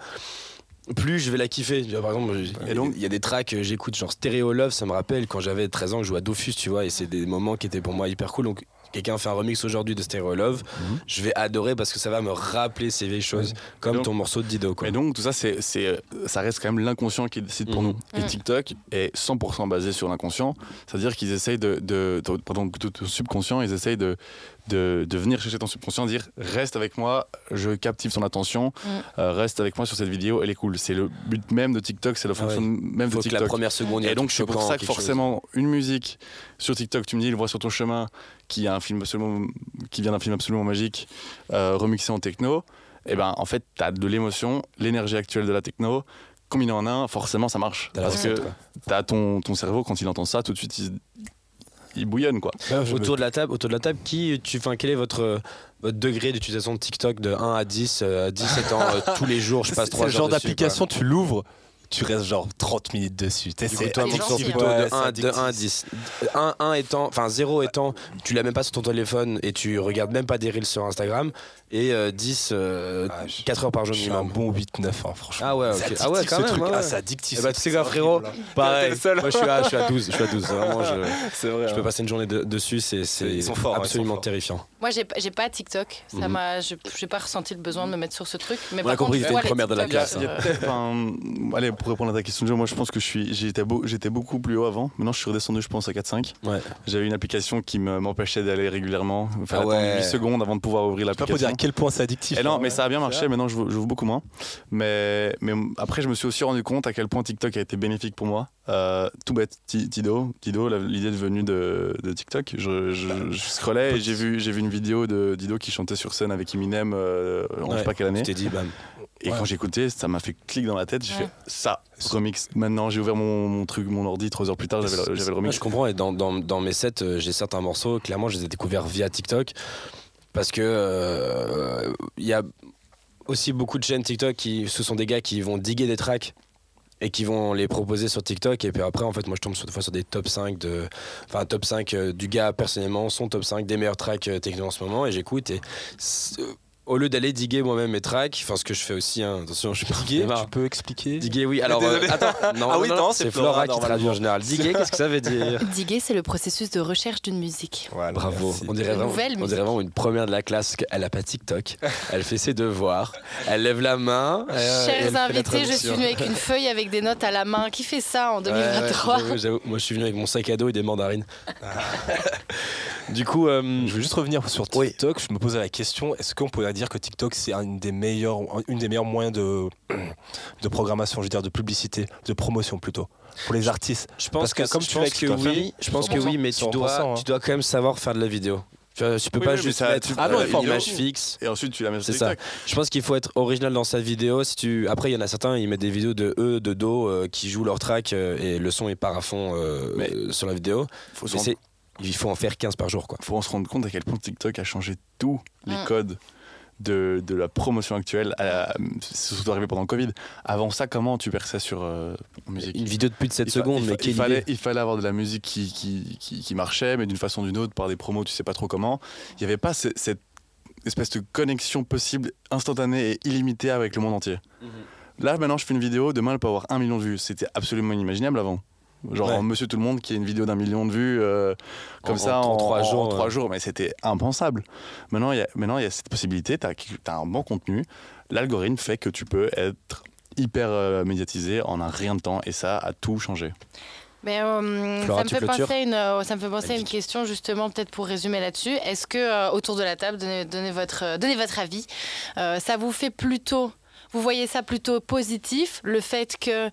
Plus je vais la kiffer. Tu vois, par exemple, il y, a- des tracks que j'écoute, genre Stereo Love, ça me rappelle quand j'avais 13 ans que je jouais à Dofus, tu vois, et c'est des moments qui étaient pour moi hyper cool. Donc, quelqu'un fait un remix aujourd'hui de Stereo Love, Mhm. je vais adorer parce que ça va me rappeler ces vieilles choses, comme donc- ton morceau de Dido, quoi. Mais donc, tout ça, c'est, euh, ça reste quand même l'inconscient qui décide pour Mhm. nous. Et. TikTok est 100% basé sur l'inconscient. C'est-à-dire qu'ils essayent de. de, de- pardon, tout ton subconscient, ils essayent de, de, de venir chercher ton subconscient, dire reste avec moi, je captive ton attention, Mhm. euh, reste avec moi sur cette vidéo, elle est cool. C'est le but même de TikTok, c'est la Ah ouais. fonction même faut de que TikTok. la première seconde, il y a Et donc c'est pour ça que chose. forcément une musique sur TikTok, tu me dis, il voit sur ton chemin, qui a un film absolument, qui vient d'un film absolument magique, euh, remixé en techno, et ben en fait tu as de l'émotion, l'énergie actuelle de la techno, combiné en un, forcément ça marche. Parce que tu as ton, ton cerveau quand il entend ça, tout de suite il, il bouillonne quoi. autour de la table, autour de la table, qui tu, enfin, quel est votre, euh, votre degré d'utilisation de TikTok de 1 à 10, euh, à 17 ans, euh, tous les jours, je (laughs) passe C'est 3 le heures genre dessus, d'application, tu l'ouvres, tu restes genre 30 minutes dessus. C'est toi. Mansour, C'est plutôt de, c'est 1, de addictif. 1 à 10. 1, 1 étant, enfin 0 étant, tu l'as même pas sur ton téléphone et tu regardes même pas des reels sur Instagram. Et euh, 10, euh, Ah, je- 4 heures par jour Je suis un minimum. bon 8-9, hein, franchement. Ah ouais, C'est ok. addictif, Ah ouais, quand ce même, truc. ouais, Ah, c'est addictif. Eh ben, ce tu sais quoi, frérot hein. Pareil. Moi, je suis à, je suis à (laughs) 12. Je suis à 12. Vraiment, je, C'est vrai. je peux hein. passer une journée de- dessus. C'est c'est Ils sont forts, hein, ils sont absolument forts. terrifiant. Moi, j'ai j'ai pas TikTok. Ça Mhm. m'a, je- j'ai pas ressenti le besoin de me mettre sur ce truc. Mais On a compris, vois une première de la classe. euh, un- allez, pour répondre à ta question, Joe, moi je pense que je suis, j'étais, beau- j'étais beaucoup plus haut avant. Maintenant, je suis redescendu, je pense, à 4-5. Ouais. J'avais une application qui me- m'empêchait d'aller régulièrement. Enfin, Ah ouais. attendre 8 secondes avant de pouvoir ouvrir Pas pour dire l'application. à quel point c'est addictif. Et non, hein, mais ça a bien C'est marché. Maintenant, je j'ouvre beaucoup moins. Mais, mais après, je me suis aussi rendu compte à quel point TikTok a été bénéfique pour moi. Euh, tout bête, Ti- Tido, Tido, l'idée est venue de, de TikTok. Je, je, je scrollais et j'ai vu, j'ai vu une vidéo de Dido qui chantait sur scène avec Eminem, euh, en je Ouais. sais pas quelle année. Tu t'es dit, bam. Et Ouais. quand écouté, ça m'a fait clic dans la tête. J'ai Ouais. fait ça, remix. Maintenant, j'ai ouvert mon, mon truc, mon ordi, trois heures plus tard, j'avais le, remix. je comprends. Et dans, dans, dans mes sets, euh, j'ai certains morceaux, clairement, je les ai découverts via TikTok. Parce que euh, il y a aussi beaucoup de chaînes TikTok qui, ce sont des gars qui vont diguer des tracks et qui vont les proposer sur TikTok. Et puis après, en fait, moi, je tombe sur, des fois sur des top 5 de. Enfin, top 5 euh, du gars, personnellement, son top 5 des meilleurs tracks techno en ce moment. Et j'écoute. Et au lieu d'aller diguer moi-même mes tracks, enfin, ce que je fais aussi, hein, attention, je suis pas Diguer, tu peux expliquer Diguer, oui. Alors, Désolé. euh, attends, (laughs) non, Ah oui, non, c'est c'est Flora, Flora qui traduit en général. Diguer, qu'est-ce que ça veut dire? Diguer, c'est le processus de recherche d'une musique. Voilà, Bravo. merci. On dirait, vraiment, Nouvelle on dirait vraiment une première de la classe. Elle a pas TikTok. Elle fait ses devoirs. Elle lève la main. euh, Chers invités, je suis venue avec une feuille avec des notes à la main. Qui fait ça en Ouais, ouais, 2023 j'avoue, j'avoue. Moi, je suis venu avec mon sac à dos et des mandarines. (laughs) du coup, euh, Je veux juste revenir sur Oui. TikTok. Je me posais la question est-ce qu'on pourrait dire que TikTok c'est une des meilleurs, une des meilleurs moyens de, (clears throat) de programmation, je veux dire de publicité, de promotion plutôt pour les artistes je pense Parce que que, comme je tu l'as que expliqué, oui. Je pense que 100%, oui, mais tu 100%, dois, hein. tu dois quand même savoir faire de la vidéo. Tu, vois, tu peux Oui, pas juste ça- mettre Ah non, euh, il une image fixe. Et ensuite, tu la mets sur C'est ça. TikTok. Je pense qu'il faut être original dans sa vidéo. Si tu... Après, il y en a certains, ils mettent des vidéos de eux, de dos, euh, qui jouent leur track euh, et le son est part à fond euh, Mais- euh, sur la vidéo. Faut se Mais rendre c'est- il faut en faire 15 par jour. Quoi. faut se rendre compte à quel point TikTok a changé tous les Mm. codes de, de la promotion actuelle. à C'est surtout arrivé pendant le Covid. Avant ça, comment tu perçais sur euh, musique? Une vidéo de plus de 7 Il fa- secondes, il fa- mais il quelle fallait, il fallait avoir de la musique qui, qui, qui, qui marchait, mais d'une façon ou d'une autre, par des promos, tu sais pas trop comment. Il n'y avait pas ce- cette espèce de connexion possible, instantanée et illimitée avec le monde entier. Mhm. Là, maintenant, je fais une vidéo, demain, elle peut avoir un million de vues. C'était absolument inimaginable avant. Genre, Ouais. Monsieur Tout le Monde qui a une vidéo d'un million de vues euh, comme En- ça en- trois en- jours, en trois jours, mais c'était impensable. Maintenant, il y a, maintenant, il y a cette possibilité, tu as, un bon contenu, l'algorithme fait que tu peux être hyper euh, médiatisé en un rien de temps et ça a tout changé. Mais euh, Flora, ça, me fait penser à une, euh, ça me fait penser à une Magnifique. question justement peut-être pour résumer là-dessus. Est-ce que euh, autour de la table, donnez, donnez votre, euh, donnez votre avis, euh, ça vous fait plutôt, vous voyez ça plutôt positif, le fait que,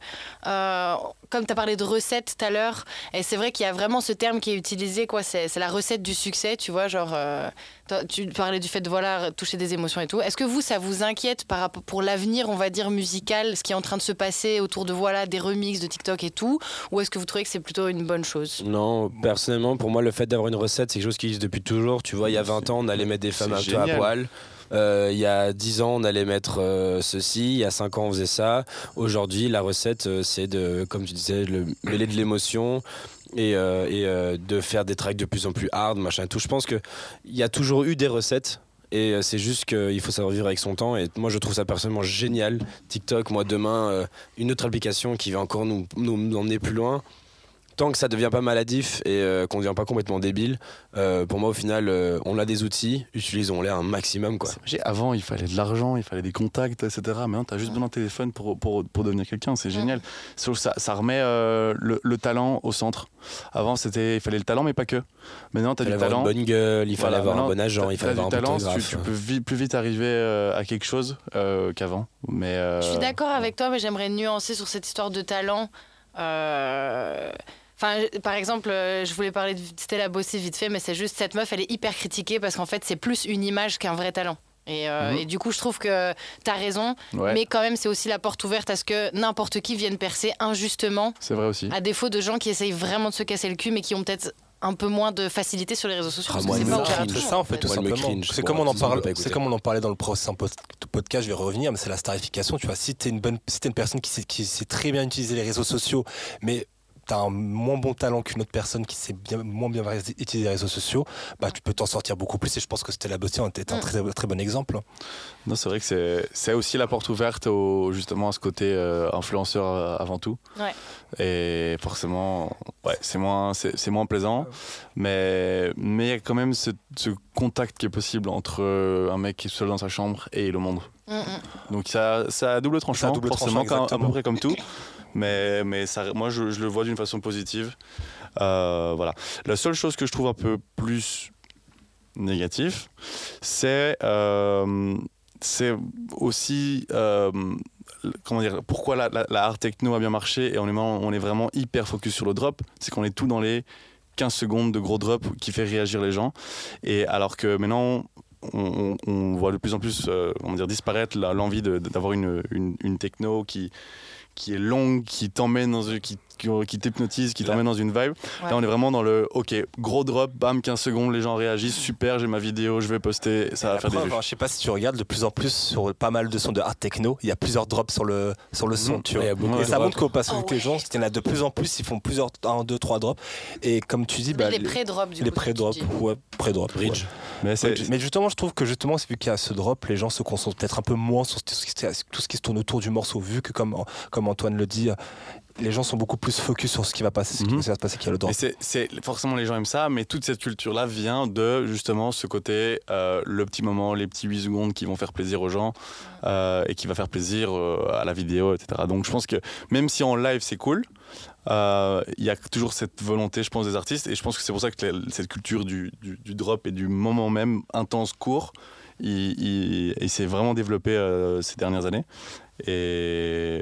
euh, comme tu as parlé de recettes tout à l'heure, et c'est vrai qu'il y a vraiment ce terme qui est utilisé, quoi, c'est c'est la recette du succès, tu vois, genre, euh, tu parlais du fait de voilà, toucher des émotions et tout. Est-ce que vous, ça vous inquiète par rapport pour l'avenir, on va dire, musical, ce qui est en train de se passer autour de voilà, des remixes de TikTok et tout ou est-ce que vous trouvez que c'est plutôt une bonne chose? Non, personnellement, pour moi, le fait d'avoir une recette, c'est quelque chose qui existe depuis toujours. Tu vois, il y a 20 ans, on allait mettre des femmes c'est un peu à poil. Euh, il y a 10 ans, on allait mettre euh, ceci. Il y a 5 ans, on faisait ça. Aujourd'hui, la recette, euh, c'est de, comme tu disais, le, mêler de l'émotion et, de faire des tracks de plus en plus hard, machin tout. Je pense qu'il y a toujours eu des recettes. Et c'est juste qu'il faut savoir vivre avec son temps. Et moi, je trouve ça personnellement génial. TikTok, moi, demain, une autre application qui va encore nous, nous, nous emmener plus loin. Tant que ça devient pas maladif et euh, qu'on devient pas complètement débile, euh, pour moi, au final, euh, on a des outils, utilisons-les un maximum. Quoi. J'ai- Avant, il fallait de l'argent, il fallait des contacts, etc. Maintenant, tu as juste besoin d'un téléphone pour, pour, pour devenir quelqu'un. C'est génial. Sauf que ça, ça remet euh, le, le talent au centre. Avant, c'était il fallait le talent, mais pas que. Maintenant, tu as Il fallait du avoir talent. une bonne gueule, il fallait Voilà, avoir un bon agent, il t'as- fallait t'as avoir du un bon talent, tu, tu peux vi- plus vite arriver euh, à quelque chose euh, qu'avant. Mais euh, Je suis d'accord avec toi, mais j'aimerais nuancer sur cette histoire de talent. Euh, Enfin, par exemple, euh, je voulais parler de Stella Bossé vite fait, mais c'est juste cette meuf, elle est hyper critiquée parce qu'en fait, c'est plus une image qu'un vrai talent. Et, euh, Mhm. et du coup, je trouve que tu as raison, ouais, mais quand même, c'est aussi la porte ouverte à ce que n'importe qui vienne percer injustement, c'est vrai aussi. à défaut de gens qui essayent vraiment de se casser le cul, mais qui ont peut-être un peu moins de facilité sur les réseaux sociaux. Ah, c'est pas cringe. ça en fait tout Moi, simplement. C'est comme on en parle, c'est comme on parlait dans le prochain pod- podcast. Je vais revenir, mais c'est la starification. Tu vois, si t'es une bonne, si t'es une personne qui sait, qui sait très bien utiliser les réseaux sociaux, mais t'as un moins bon talent qu'une autre personne qui sait bien, moins bien utiliser les réseaux sociaux, bah tu peux t'en sortir beaucoup plus. Et je pense que Stella Bossier en était un Mm. très très bon exemple. Non, c'est vrai que c'est, c'est aussi la porte ouverte au, justement à ce côté euh, influenceur euh, avant tout. Ouais. Et forcément, ouais, c'est moins, c'est, c'est moins plaisant. Mais mais il y a quand même ce, ce contact qui est possible entre euh, un mec qui est seul dans sa chambre et le monde. Mm, mm. Donc ça, ça a double tranchant, double forcément, tranchant, comme- à peu près comme tout. Mais, mais ça, moi je, le vois d'une façon positive. Euh, voilà. La seule chose que je trouve un peu plus négatif, c'est euh, aussi euh, comment dire pourquoi la, la, la art techno a bien marché et on est, on est vraiment hyper focus sur le drop, c'est qu'on est tout dans les 15 secondes de gros drop qui fait réagir les gens. Et alors que maintenant, on, voit de plus en plus euh, dire, disparaître l'envie d'avoir une, une techno qui, qui est longue, qui t'emmène dans une, qui, qui, qui t'hypnotise, qui Là. t'emmène dans une vibe. Ouais. Là, on est vraiment dans le OK, gros drop, bam, 15 secondes, les gens réagissent, super, j'ai ma vidéo, je vais poster, ça va faire des preuve, vues. hein, je sais pas si tu regardes de plus en plus sur pas mal de sons de art techno, il y a plusieurs drops sur le, sur le son, Mhm. tu vois. Ouais. Et ça montre qu'au parce Oh que les gens, il y en a de plus en plus, ils font plusieurs, un, deux, trois drops. Et comme tu dis, bah, les les, pré-drops, du les pré-drops, ouais, pré-drops. Bridge. ouais. Mais justement, je trouve que justement, c'est vu qu'il y a ce drop, les gens se concentrent peut-être un peu moins sur tout ce qui, tout ce qui se tourne autour du morceau, vu que comme, comme Antoine le dit, les gens sont beaucoup plus focus sur ce qui va passer, ce qui Mhm. va se passer qu'il y a le drop. Mais c'est, forcément les gens aiment ça, mais toute cette culture-là vient de justement ce côté, euh, le petit moment, les petits 8 secondes qui vont faire plaisir aux gens euh, et qui va faire plaisir euh, à la vidéo, etc. Donc je pense que même si en live c'est cool, il y a toujours cette volonté, je pense, des artistes, et je pense que c'est pour ça que cette culture du, du- du drop et du moment même intense, court, il, il- il s'est vraiment développé euh, ces dernières années. Et,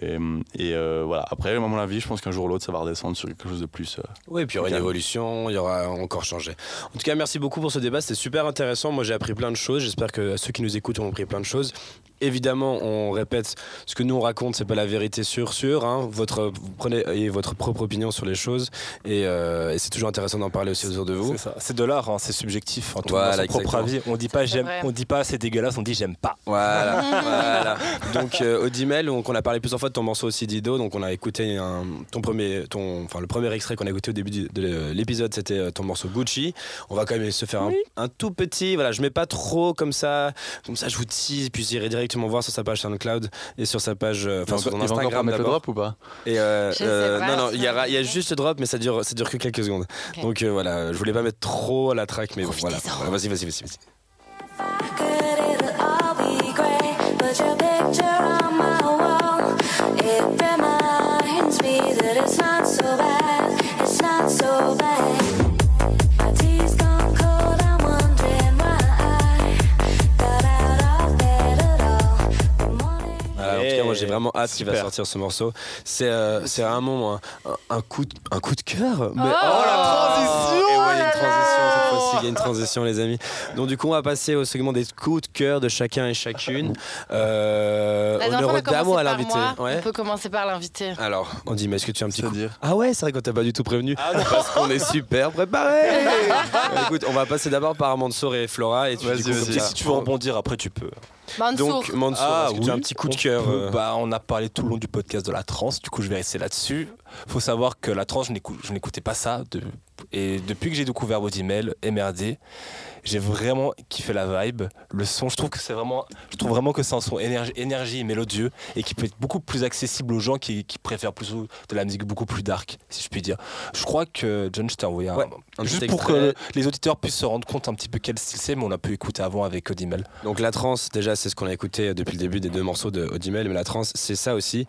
et, euh, voilà. Après, à mon avis, je pense qu'un jour ou l'autre, ça va redescendre sur quelque chose de plus. euh, Oui, puis il y aura une évolution, il y aura encore changé. En tout cas, merci beaucoup pour ce débat, c'était super intéressant. Moi, j'ai appris plein de choses. J'espère que ceux qui nous écoutent ont appris plein de choses. Évidemment, on répète, ce que nous on raconte, c'est pas la vérité sûre, sûre. hein. Votre, vous prenez ayez votre propre opinion sur les choses, et, euh, et c'est toujours intéressant d'en parler aussi autour de vous. C'est de l'art, hein, c'est subjectif. En tout Voilà, propre avis, on dit pas C'est j'aime, on dit pas c'est dégueulasse, on dit j'aime pas. Voilà, (laughs) voilà. Donc euh, Odimel, donc on a parlé plusieurs fois de ton morceau aussi Dido, donc on a écouté un, ton premier, ton, enfin le premier extrait qu'on a écouté au début du- de l'épisode, c'était euh, ton morceau Gucci. On va quand même se faire un, un tout petit, voilà, je mets pas trop comme ça, comme ça je vous tease, puis j'irai directement voir sur sa page SoundCloud et sur sa page, euh, enfin il sur il va encore Instagram mettre le d'abord. drop ou pas Et euh, euh, pas, non non, il y, il y a dépend. juste le drop, mais ça dure, ça dure que quelques secondes. Donc euh, voilà, je voulais pas mettre trop à la track, mais bon. Voilà, Vas-y, vas-y, vas-y, vas-y. Moi j'ai vraiment hâte qu'il va sortir ce morceau. C'est euh, c'est vraiment un, un- un coup de, un coup de cœur. Mais- Oh, la transition Et ouais, il y a une transition cette fois-ci, il y a une transition les amis. Donc du coup on va passer au segment des coups de cœur de chacun et chacune. Euh, La honneur aux dames ou commencé à l'invité. Ouais. On peut commencer par l'invité. Alors, on dit, mais est-ce que tu as un petit coup C'est-à-dire Ah ouais, c'est vrai qu'on t'a pas du tout prévenu. Parce qu'on est super préparé. (laughs) Écoute, on va passer d'abord par Mansour et Flora. Et tu, Vas-y, si tu veux rebondir après, tu peux. Mansour. Donc, Mansour, est-ce que tu as un petit coup de on cœur peut. euh, bah, On a parlé tout le long du podcast de la trance, du coup je vais rester là-dessus. Faut savoir que la trance, je n'écou- je n'écoutais pas ça. de- Et depuis que j'ai découvert Body Mail, MRD, j'ai vraiment kiffé la vibe. Le son, je trouve que c'est vraiment, je trouve vraiment que c'est un son énergie, énergie et mélodieux et qui peut être beaucoup plus accessible aux gens qui, qui préfèrent plus de la musique beaucoup plus dark, si je puis dire. Je crois que John, je t'ai envoyé un- Ouais, un juste pour extrait. que les auditeurs puissent se rendre compte un petit peu quel style c'est, mais on a pu écouter avant avec Odimel. Donc la trance, déjà, c'est ce qu'on a écouté depuis le début des deux morceaux de Odimel, mais la trance, c'est ça aussi.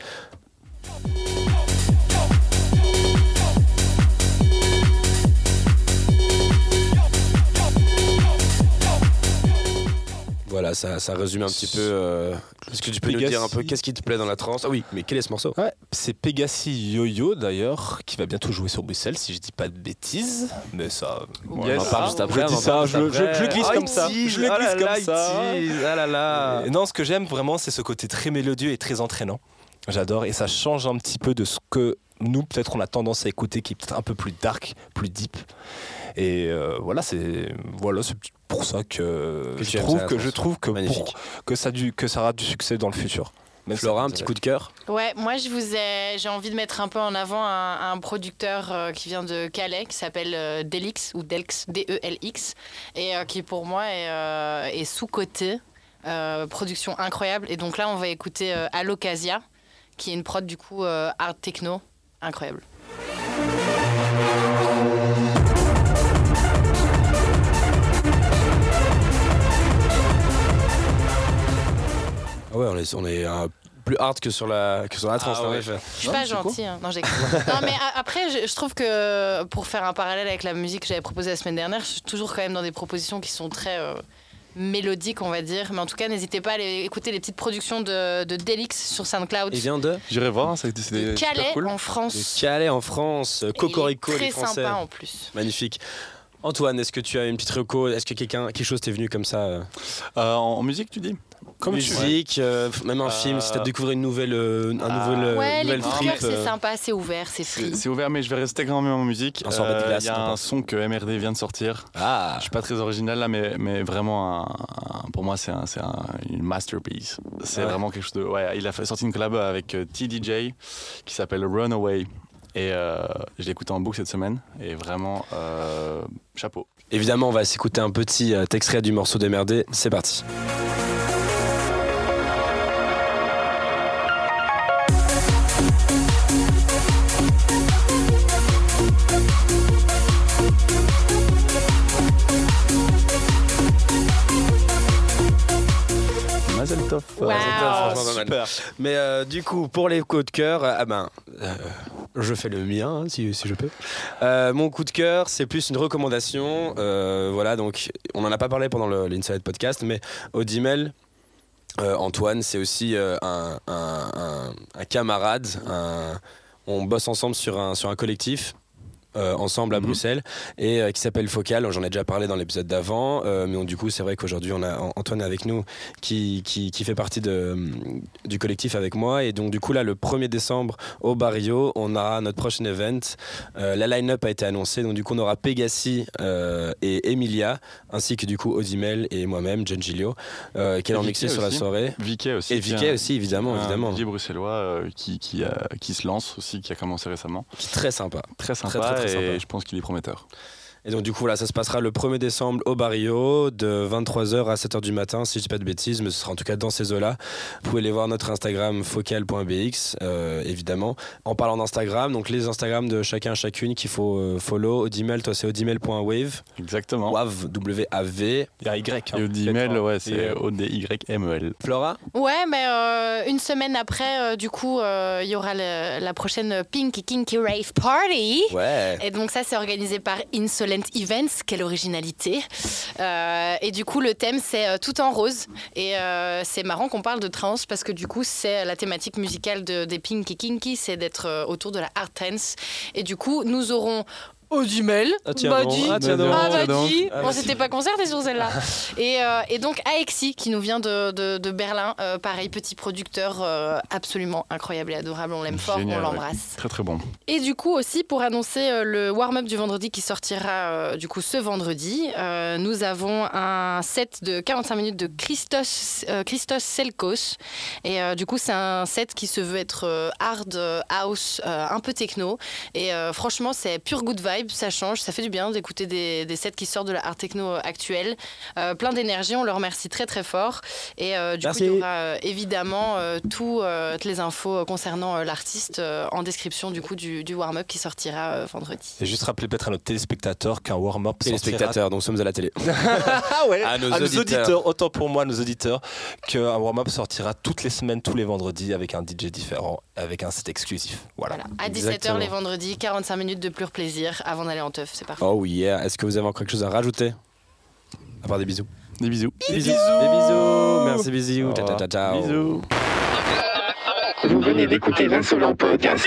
Voilà, ça, ça résume un petit peu. euh, Est-ce que tu peux nous dire un peu qu'est-ce qui te plaît dans la trance Ah oui, mais quel est ce morceau? Ouais, c'est Pegassi Yo-Yo d'ailleurs, qui va bientôt jouer sur Bruxelles, si je dis pas de bêtises. Mais ça, on Yes. en parle juste Ah, après. Je dis ça, je, le glisse Ah, comme ça. Je le ah glisse là, comme ça. Ah là là Et non, ce que j'aime vraiment, c'est ce côté très mélodieux et très entraînant. J'adore et ça change un petit peu de ce que nous peut-être on a tendance à écouter, qui est peut-être un peu plus dark, plus deep. Et euh, voilà, c'est voilà, c'est pour ça que, je trouve que je trouve que pour- que ça du que ça aura du succès dans le futur. Même si Flora, un petit a- coup de cœur Ouais, moi je vous ai, j'ai envie de mettre un peu en avant un, un producteur euh, qui vient de Calais, qui s'appelle euh, Delix ou Delx, D-E-L-X, et euh, qui pour moi est, euh, est sous-coté. Euh, production incroyable. Et donc là, on va écouter euh, Allocasia, qui est une prod du coup euh, art techno incroyable. Ouais, on est, on est à plus hard que sur la, que sur la trance. Ah ouais. effet. Je suis Non, pas gentille. hein. Non, j'ai- (laughs) non, mais a- après, je, je trouve que pour faire un parallèle avec la musique que j'avais proposée la semaine dernière, je suis toujours quand même dans des propositions qui sont très euh, mélodiques, on va dire. Mais en tout cas, n'hésitez pas à aller écouter les petites productions de, de Delix sur SoundCloud. Il vient de, J'irai voir, hein, c'est Calais cool. en de France. Calais en France, Cocorico, Très les Français. sympa en plus. Magnifique. Antoine, est-ce que tu as une petite reco? Est-ce que quelqu'un, quelque chose t'est venu comme ça euh, Euh, en, en musique, tu dis? Comme. Musique, euh, même un Euh, film, si t'as découvert une nouvelle, euh, un ah, nouvel, euh, Ouais, nouvelle trip, c'est sympa, c'est ouvert, c'est free. c'est ouvert, mais je vais rester quand même en musique. Euh, Il y a un son que MRD vient de sortir. Ah, Je suis pas très original là, mais, mais vraiment, un- un- pour moi, c'est un, c'est un- une masterpiece. C'est Ouais. vraiment quelque chose de. Ouais, il a fait, sorti une collab avec euh, TDJ qui s'appelle Runaway. Et euh, je l'ai écouté en boucle cette semaine. Et vraiment, euh, chapeau. Évidemment, on va s'écouter un petit extrait du morceau d'MRD. C'est parti. Wow. Super. Mais euh, du coup, pour les coups de cœur, euh, ah ben, euh, je fais le mien hein, si, si je peux. Euh, mon coup de cœur, c'est plus une recommandation. Euh, voilà, donc on n'en a pas parlé pendant l'Inside Podcast, mais Odimel, euh, Antoine, c'est aussi euh, un, un- un- un camarade. un- on bosse ensemble sur un, sur un collectif. Euh, ensemble à Mhm. Bruxelles et euh, qui s'appelle Focal. J'en ai déjà parlé dans l'épisode d'avant, euh, mais on- du coup c'est vrai qu'aujourd'hui on a Antoine avec nous qui, qui, qui fait partie de, du collectif avec moi. Et donc, du coup, là, le 1er décembre au Barrio, on aura notre prochain event. La line-up a été annoncée. Donc, du coup, on aura Pegasi et Emilia, ainsi que du coup Odimel et moi-même, John Gilio, qui allons Vicky mixer sur la soirée. Vicky aussi. Et est Vicky aussi, évidemment, un évidemment. DJ bruxellois qui, qui, a- qui se lance aussi, qui a commencé récemment. Est Très sympa. Très sympa Très, très, très et sympa. je pense qu'il est prometteur. Et donc, du coup, là, ça se passera le 1er décembre au Barrio, de 23h à 7h du matin, si je dis pas de bêtises, mais ce sera en tout cas dans ces eaux-là. Vous pouvez aller voir notre Instagram focal.bx, euh, évidemment. En parlant d'Instagram, donc les Instagrams de chacun, chacune qu'il faut euh, follow. Odimel, toi, c'est odimel.wave. Exactement. Wave, W-A-V. Il y a Y. hein. Et Odimel, Lettre, ouais, hein. c'est euh, O-D-Y-M-E-L. Flora Ouais, mais euh, une semaine après, euh, du coup, euh, il y aura le- la prochaine Pink Kinky Rave Party. Ouais. Et donc ça, c'est organisé par Insolent Events. Quelle originalité. Euh, et du coup, le thème, c'est euh, tout en rose. Et euh, c'est marrant qu'on parle de trance parce que du coup, c'est la thématique musicale de, des Pink et Kinky, c'est d'être autour de la art trance. Et du coup, nous aurons Ah, tiens Badi, donc. Ah, tiens donc. ah, tiens donc. Badi. Ah, on s'était pas concerté sur celle-là. (laughs) et, euh, et donc Aexi qui nous vient de, de- de Berlin, Euh, pareil petit producteur euh, absolument incroyable et adorable, on l'aime fort, on ouais. l'embrasse. Très très bon. Et du coup aussi pour annoncer euh, le warm-up du vendredi qui sortira euh, du coup ce vendredi, euh, nous avons un set de 45 minutes de Christos, euh, Christos Selkos. Et euh, du coup c'est un set qui se veut être euh, hard house, euh, un peu techno. Et euh, franchement c'est pure good vibe, ça change, ça fait du bien d'écouter des, des sets qui sortent de la hard techno actuelle. Euh, plein d'énergie, on le remercie très très fort. Et euh, du Merci. coup il y aura euh, évidemment euh, tout, euh, toutes les infos concernant euh, l'artiste euh, en description du coup du, du warm-up qui sortira euh, vendredi. Et juste rappeler peut-être à notre téléspectateur qu'un warm-up Et les sortira- spectateurs, donc nous sommes à la télé. (laughs) Ah ouais, À nos auditeurs. autant pour moi, nos auditeurs, qu'un warm-up sortira toutes les semaines, tous les vendredis avec un DJ différent, avec un set exclusif. Voilà. Voilà. À 17h Exactement. les vendredis, 45 minutes de pur plaisir avant d'aller en teuf, c'est parfait. Oh yeah. Est-ce que vous avez encore quelque chose à rajouter? À part des bisous. Des bisous. Des bisous. Des bisous. Merci, bisous. Au Ciao, ciao, ciao, ciao. Bisous. Vous venez d'écouter l'insolent podcast.